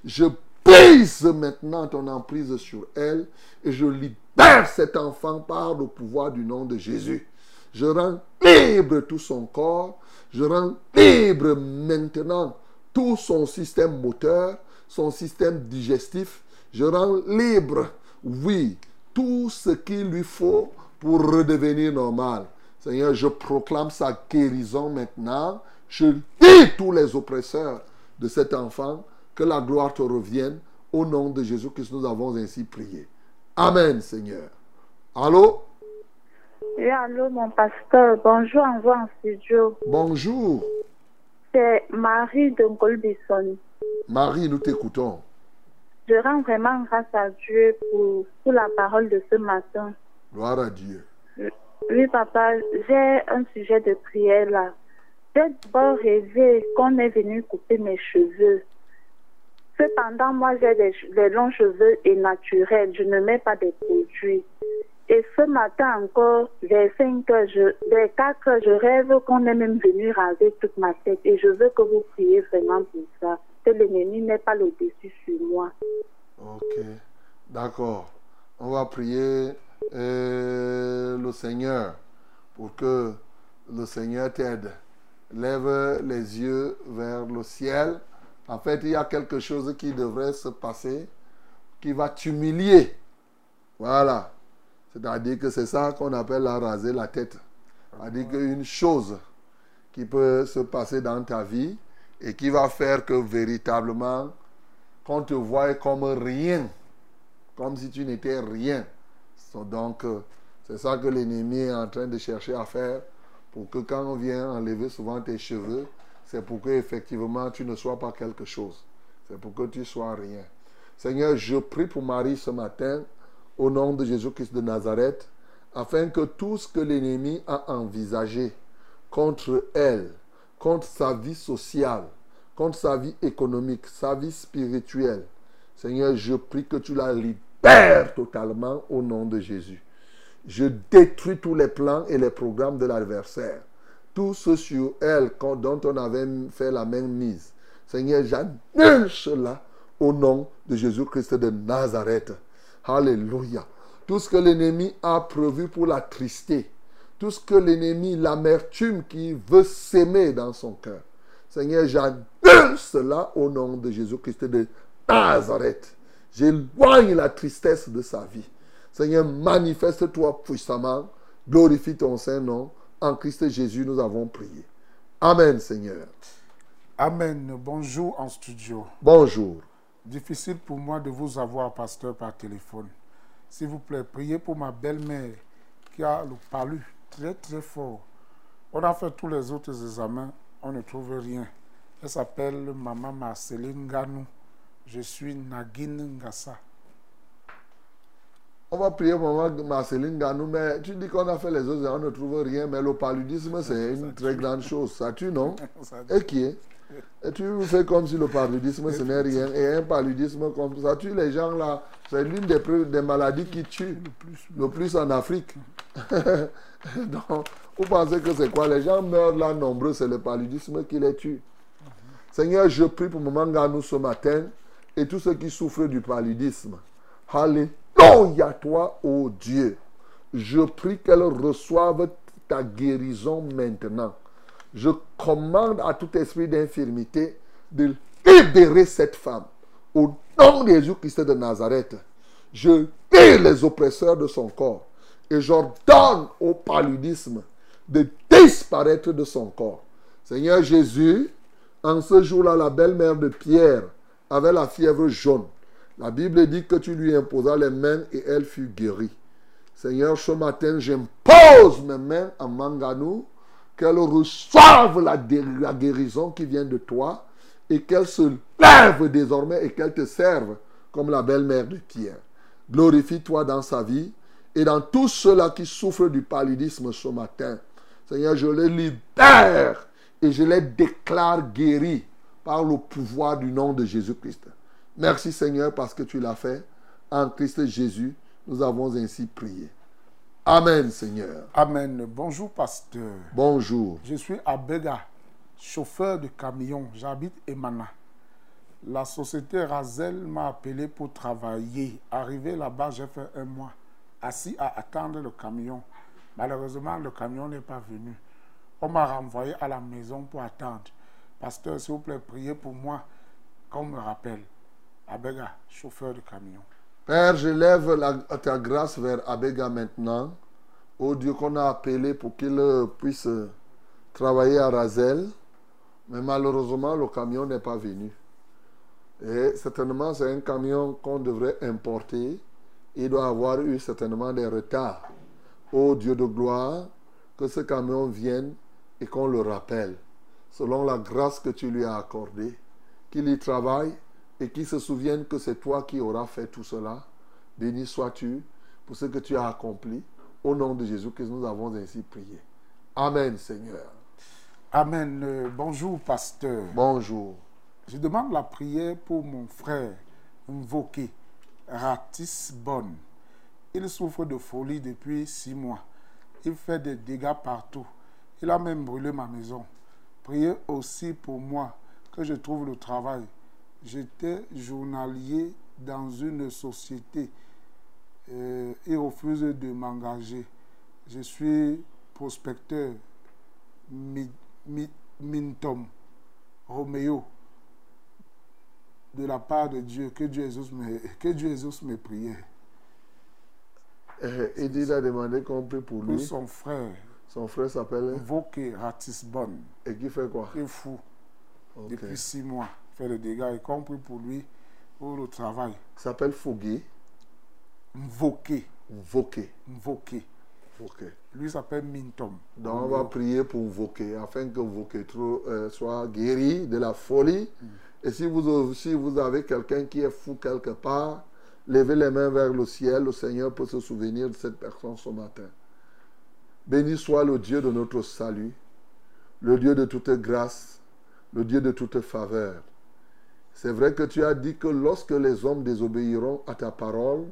Je brise maintenant ton emprise sur elle et je libère cet enfant par le pouvoir du nom de Jésus. Je rends libre tout son corps. Je rends libre maintenant tout son système moteur, son système digestif. Je rends libre, oui, tout ce qu'il lui faut pour redevenir normal. Seigneur, je proclame sa guérison maintenant. Je dis tous les oppresseurs de cet enfant, que la gloire te revienne. Au nom de Jésus-Christ, nous avons ainsi prié. Amen, Seigneur. Allô?
Oui, allô, mon pasteur. Bonjour, en voix en studio.
Bonjour.
C'est Marie de Ngolbison.
Marie, nous t'écoutons.
Je rends vraiment grâce à Dieu pour, pour la parole de ce matin.
Gloire à Dieu.
Oui, papa, j'ai un sujet de prière là. J'ai d'abord rêvé qu'on est venu couper mes cheveux. Cependant, moi, j'ai des, des longs cheveux et naturels. Je ne mets pas de produits. Et ce matin encore, vers 5 heures, je, vers 4 heures, je rêve qu'on est même venu raser toute ma tête. Et je veux que vous priez vraiment pour ça. Que l'ennemi n'ait pas le dessus sur moi.
Ok. D'accord. On va prier euh, le Seigneur pour que le Seigneur t'aide. Lève les yeux vers le ciel. En fait, il y a quelque chose qui devrait se passer qui va t'humilier. Voilà. C'est-à-dire que c'est ça qu'on appelle la raser la tête. C'est-à-dire qu'une chose qui peut se passer dans ta vie et qui va faire que véritablement, qu'on te voie comme rien, comme si tu n'étais rien. Donc, euh, c'est ça que l'ennemi est en train de chercher à faire pour que quand on vient enlever souvent tes cheveux, c'est pour que effectivement tu ne sois pas quelque chose. C'est pour que tu sois rien. Seigneur, je prie pour Marie ce matin au nom de Jésus-Christ de Nazareth, afin que tout ce que l'ennemi a envisagé contre elle, contre sa vie sociale, contre sa vie économique, sa vie spirituelle, Seigneur, je prie que tu la libères totalement au nom de Jésus. Je détruis tous les plans et les programmes de l'adversaire. Tout ce sur elle dont on avait fait la même mise. Seigneur, j'annule cela au nom de Jésus-Christ de Nazareth. Alléluia. Tout ce que l'ennemi a prévu pour la trister, tout ce que l'ennemi, l'amertume qui veut s'aimer dans son cœur. Seigneur, j'annule cela au nom de Jésus-Christ de Nazareth. J'éloigne la tristesse de sa vie. Seigneur, manifeste-toi puissamment. Glorifie ton Saint-Nom. En Christ Jésus, nous avons prié. Amen, Seigneur.
Amen. Bonjour en studio.
Bonjour.
Difficile pour moi de vous avoir, pasteur, par téléphone. S'il vous plaît, priez pour ma belle-mère qui a le palu très très fort. On a fait tous les autres examens, on ne trouve rien. Elle s'appelle Maman Marceline Ganou. Je suis Nagin Ngassa.
On va prier pour maman Marceline Ganou, mais tu dis qu'on a fait les autres on ne trouve rien, mais le paludisme, c'est une très grande chose. Ça tue, non? Et qui est? Et tu fais comme si le paludisme, ce n'est rien. Et un paludisme comme ça tue les gens là. C'est l'une des, maladies qui tue le plus en Afrique. Donc, vous pensez que c'est quoi? Les gens meurent là nombreux, c'est le paludisme qui les tue. Seigneur, je prie pour Maman Ganou ce matin et tous ceux qui souffrent du paludisme. Alléluia, toi, ô Dieu. Je prie qu'elle reçoive ta guérison maintenant. Je commande à tout esprit d'infirmité de libérer cette femme. Au nom de Jésus-Christ de Nazareth, je tire les oppresseurs de son corps et j'ordonne au paludisme de disparaître de son corps. Seigneur Jésus, en ce jour-là, la belle-mère de Pierre avait la fièvre jaune. La Bible dit que tu lui imposas les mains et elle fut guérie. Seigneur, ce matin, j'impose mes mains à Manganou, qu'elle reçoive la, guérison qui vient de toi et qu'elle se lève désormais et qu'elle te serve comme la belle-mère de Pierre. Glorifie-toi dans sa vie et dans tous ceux-là qui souffrent du paludisme ce matin. Seigneur, je les libère et je les déclare guéris par le pouvoir du nom de Jésus-Christ. Merci Seigneur parce que tu l'as fait. En Christ Jésus, nous avons ainsi prié. Amen Seigneur.
Amen. Bonjour pasteur.
Bonjour.
Je suis Abega, chauffeur de camion. J'habite Emana. La société Razel m'a appelé pour travailler. Arrivé là-bas, j'ai fait un mois assis à attendre le camion. Malheureusement, le camion n'est pas venu. On m'a renvoyé à la maison pour attendre. Pasteur, s'il vous plaît, priez pour moi qu'on me rappelle. Abega, chauffeur de camion.
Père, je lève ta grâce vers Abega maintenant. Au Dieu qu'on a appelé pour qu'il puisse travailler à Razel. Mais malheureusement, le camion n'est pas venu. Et certainement, c'est un camion qu'on devrait importer. Il doit avoir eu certainement des retards. Ô Dieu de gloire, que ce camion vienne et qu'on le rappelle, selon la grâce que tu lui as accordée, qu'il y travaille et qu'il se souvienne que c'est toi qui auras fait tout cela. Béni sois-tu pour ce que tu as accompli. Au nom de Jésus que nous avons ainsi prié. Amen, Seigneur.
Amen. Euh, bonjour, pasteur.
Bonjour.
Je demande la prière pour mon frère Mvoké Ratisbonne. Il souffre de folie depuis six mois. Il fait des dégâts partout. Il a même brûlé ma maison. Priez aussi pour moi que je trouve le travail. J'étais journalier dans une société. Euh, il refuse de m'engager. Je suis prospecteur Mi- Mi- Mintom Roméo de la part de Dieu. Que Dieu exauce mes, que Dieu mes prières.
Euh, il a demandé qu'on prie pour
Pour
lui.
son frère,
Son frère s'appelle.
Voké Ratisbonne.
Et qui fait quoi?
Il est fou. Depuis six mois, fait des dégâts, y compris pour lui, pour le travail.
Il s'appelle Fogui.
Mvoké.
Voké.
Mvoké.
Ok.
Lui s'appelle Mintom.
Donc on va prier pour Voké, afin que Voké euh, soit guéri de la folie. Et si vous, si vous avez quelqu'un qui est fou quelque part, levez les mains vers le ciel. Le Seigneur peut se souvenir de cette personne ce matin. Béni soit le Dieu de notre salut, le Dieu de toute grâce, le Dieu de toute faveur. C'est vrai que tu as dit que lorsque les hommes désobéiront à ta parole,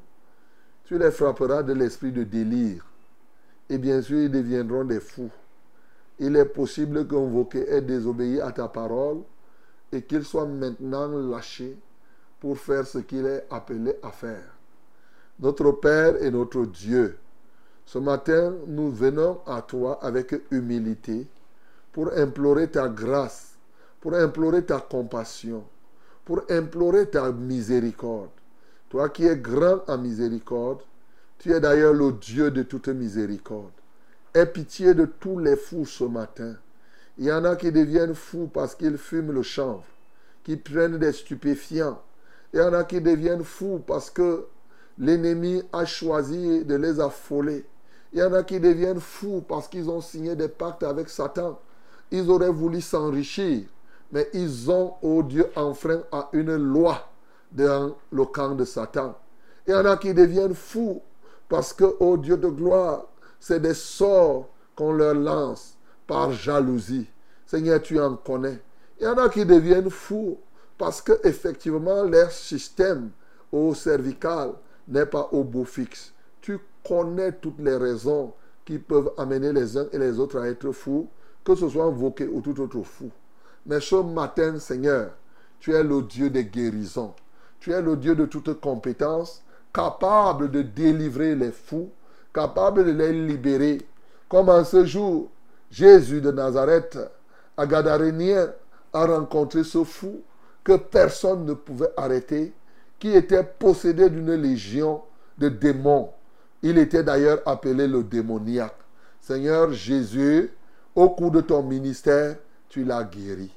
tu les frapperas de l'esprit de délire. Et bien sûr, ils deviendront des fous. Il est possible qu'un voquet ait désobéi à ta parole et qu'il soit maintenant lâché pour faire ce qu'il est appelé à faire. Notre Père et notre Dieu, ce matin, nous venons à toi avec humilité pour implorer ta grâce, pour implorer ta compassion, pour implorer ta miséricorde. Toi qui es grand en miséricorde, tu es d'ailleurs le Dieu de toute miséricorde. Aie pitié de tous les fous ce matin. Il y en a qui deviennent fous parce qu'ils fument le chanvre, qui prennent des stupéfiants. Il y en a qui deviennent fous parce que l'ennemi a choisi de les affoler. Il y en a qui deviennent fous parce qu'ils ont signé des pactes avec Satan. Ils auraient voulu s'enrichir, mais ils ont, oh Dieu, enfreint à une loi dans le camp de Satan. Il y en a qui deviennent fous parce que, oh Dieu de gloire, c'est des sorts qu'on leur lance par jalousie. Seigneur, tu en connais. Il y en a qui deviennent fous parce que effectivement leur système au cervical n'est pas au beau fixe. Tu connais toutes les raisons qui peuvent amener les uns et les autres à être fous, que ce soit invoqué ou tout autre fou. Mais ce matin, Seigneur, tu es le Dieu des guérisons. Tu es le Dieu de toute compétence, capable de délivrer les fous, capable de les libérer. Comme en ce jour, Jésus de Nazareth, à Gadarénien, a rencontré ce fou que personne ne pouvait arrêter, qui était possédé d'une légion de démons. Il était d'ailleurs appelé le démoniaque. Seigneur Jésus, Au cours de ton ministère, tu l'as guéri.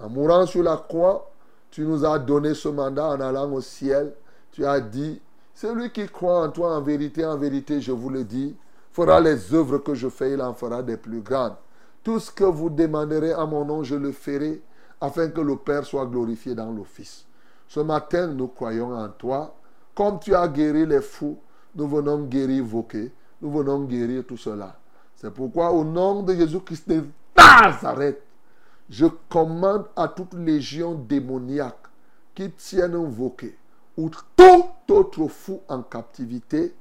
En mourant sur la croix, tu nous as donné ce mandat en allant au ciel. Tu as dit, celui qui croit en toi en vérité, en vérité, je vous le dis, fera les œuvres que je fais, il en fera des plus grandes. Tout ce que vous demanderez à mon nom, je le ferai, afin que le Père soit glorifié dans le Fils. Ce matin, nous croyons en toi. Comme tu as guéri les fous, nous venons guérir vos quais, nous venons guérir tout cela. C'est pourquoi, au nom de Jésus-Christ je commande à toute légion démoniaque qui tienne quais, ou tout autre fou en captivité,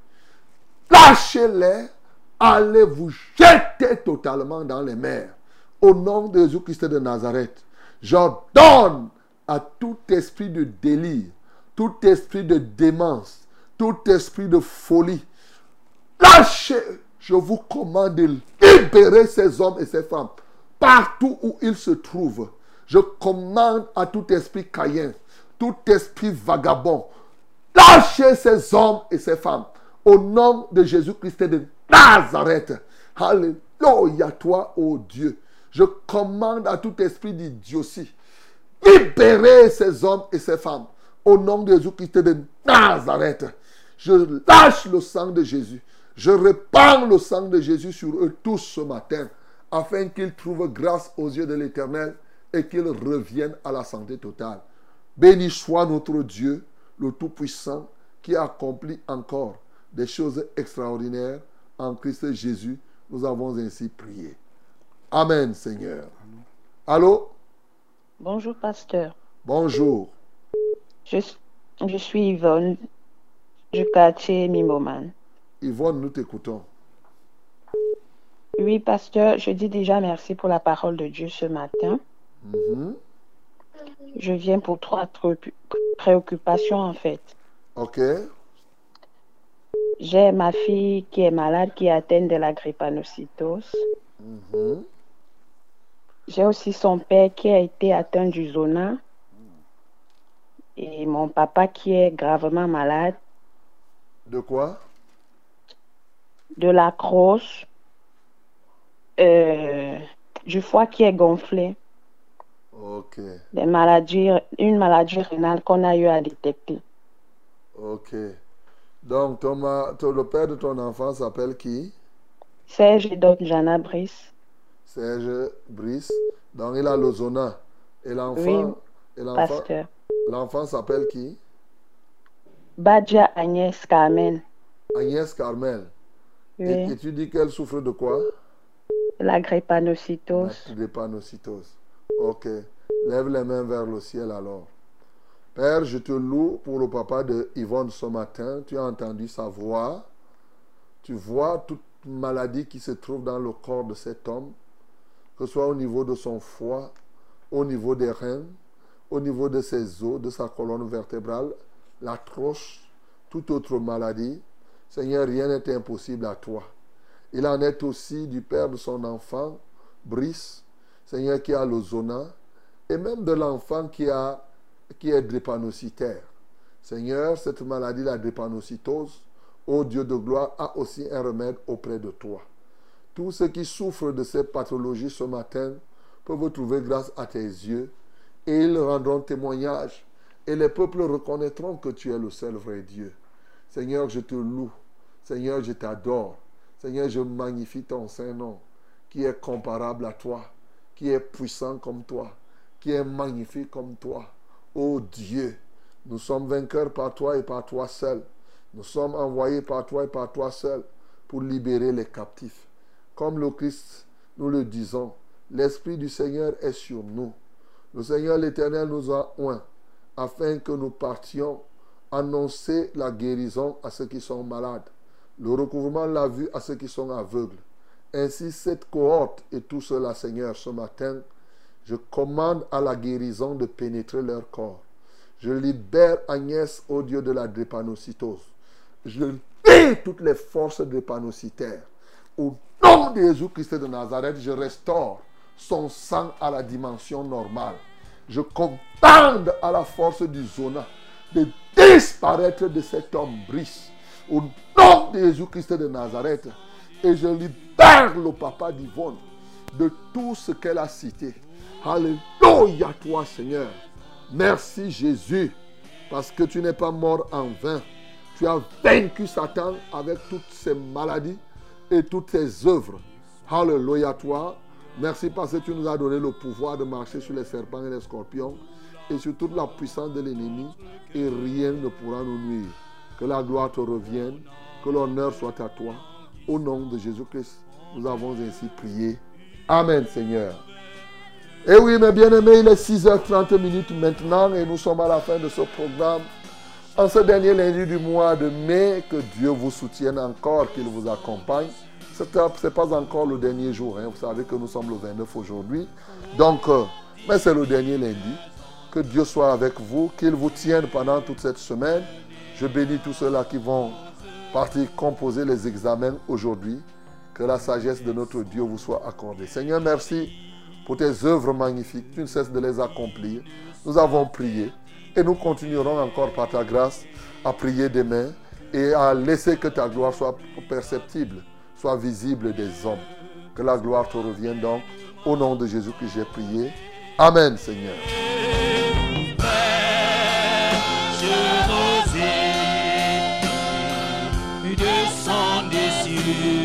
lâchez-les, allez vous jeter totalement dans les mers. Au nom de Jésus-Christ de Nazareth, j'ordonne à tout esprit de délire, tout esprit de démence, tout esprit de folie, lâchez, je vous commande de libérer ces hommes et ces femmes partout où ils se trouvent. Je commande à tout esprit caïen, tout esprit vagabond, lâchez ces hommes et ces femmes au nom de Jésus-Christ de Nazareth. Alléluia, toi, ô Dieu. Je commande à tout esprit d'idiotie, libérez ces hommes et ces femmes au nom de Jésus-Christ de Nazareth. Je lâche le sang de Jésus. Je répands le sang de Jésus sur eux tous ce matin, afin qu'ils trouvent grâce aux yeux de l'Éternel et qu'ils reviennent à la santé totale. Béni soit notre Dieu, le Tout-Puissant, qui accomplit encore des choses extraordinaires en Christ Jésus. Nous avons ainsi prié. Amen, Seigneur. Allô?
Bonjour, pasteur.
Bonjour.
Je, je suis Yvonne du quartier Mimoman.
Yvonne, nous t'écoutons.
Oui, pasteur, je dis déjà merci pour la parole de Dieu ce matin.
Mhm.
Je viens pour trois préoccupations en fait.
OK.
J'ai ma fille qui est malade, qui est atteinte de la drépanocytose.
Mhm.
J'ai aussi son père qui a été atteint du zona. Et mon papa qui est gravement malade
De quoi?
de la crosse, euh, du foie qui est gonflé,
OK.
des maladies, une maladie rénale qu'on a eu à détecter.
OK. Donc, ton ton- le père de ton enfant s'appelle qui?
Serge et donc Jana Brice.
Serge Brice. Donc, il a le zona. Et l'enfant?
Oui,
l'enfant?
pasteur.
L'enfant s'appelle qui?
Badja Agnès Carmen,
Agnès Carmel. Et tu dis qu'elle souffre de quoi?
La drépanocytose.
La drépanocytose. Ok. Lève les mains vers le ciel alors. Père, je te loue pour le papa de Yvonne ce matin. Tu as entendu sa voix. Tu vois toute maladie qui se trouve dans le corps de cet homme, que ce soit au niveau de son foie, au niveau des reins, au niveau de ses os, de sa colonne vertébrale, la troche, toute autre maladie. Seigneur, rien n'est impossible à toi. Il en est aussi du père de son enfant, Brice, Seigneur, qui a le zona, et même de l'enfant qui, qui est drépanocytaire. Seigneur, cette maladie, la drépanocytose, ô Dieu de gloire, a aussi un remède auprès de toi. Tous ceux qui souffrent de ces pathologies ce matin peuvent trouver grâce à tes yeux et ils rendront témoignage et les peuples reconnaîtront que tu es le seul vrai Dieu. Seigneur, je te loue. Seigneur, je t'adore. Seigneur, je magnifie ton Saint-Nom qui est comparable à toi, qui est puissant comme toi, qui est magnifique comme toi. Ô Dieu, nous sommes vainqueurs par toi et par toi seul. Nous sommes envoyés par toi et par toi seul pour libérer les captifs. Comme le Christ, nous le disons, l'Esprit du Seigneur est sur nous. Le Seigneur l'Éternel nous a oints afin que nous partions annoncer la guérison à ceux qui sont malades, le recouvrement la vue à ceux qui sont aveugles. Ainsi, cette cohorte et tout cela, Seigneur, ce matin, je commande à la guérison de pénétrer leur corps. Je libère Agnès, au Dieu de la drépanocytose. Je lis toutes les forces drépanocytaires. Au nom de Jésus-Christ de Nazareth, je restaure son sang à la dimension normale. Je commande à la force du zona de disparaître de cet homme Brice. Au nom de Jésus-Christ de Nazareth. Et je libère le papa d'Yvonne de tout ce qu'elle a cité. Alléluia toi Seigneur. Merci Jésus, parce que tu n'es pas mort en vain. Tu as vaincu Satan avec toutes ses maladies et toutes ses œuvres. Alléluia toi. Merci parce que tu nous as donné le pouvoir de marcher sur les serpents et les scorpions et sur toute la puissance de l'ennemi et rien ne pourra nous nuire. Que la gloire te revienne, que l'honneur soit à toi. Au nom de Jésus-Christ, nous avons ainsi prié. Amen Seigneur. Et oui, mes bien-aimés, il est 6h30 minutes maintenant et nous sommes à la fin de ce programme. En ce dernier lundi du mois de mai, que Dieu vous soutienne encore, qu'il vous accompagne. Ce n'est pas encore le dernier jour. hein. Vous savez que nous sommes le 29 aujourd'hui. Donc, euh, mais c'est le dernier lundi. Que Dieu soit avec vous, qu'il vous tienne pendant toute cette semaine. Je bénis tous ceux-là qui vont partir composer les examens aujourd'hui. Que la sagesse de notre Dieu vous soit accordée. Seigneur, merci pour tes œuvres magnifiques. Tu ne cesses de les accomplir. Nous avons prié et nous continuerons encore par ta grâce à prier demain et à laisser que ta gloire soit perceptible, soit visible des hommes. Que la gloire te revienne donc. Au nom de Jésus que j'ai prié. Amen, Seigneur.
Je rosée, descendez sur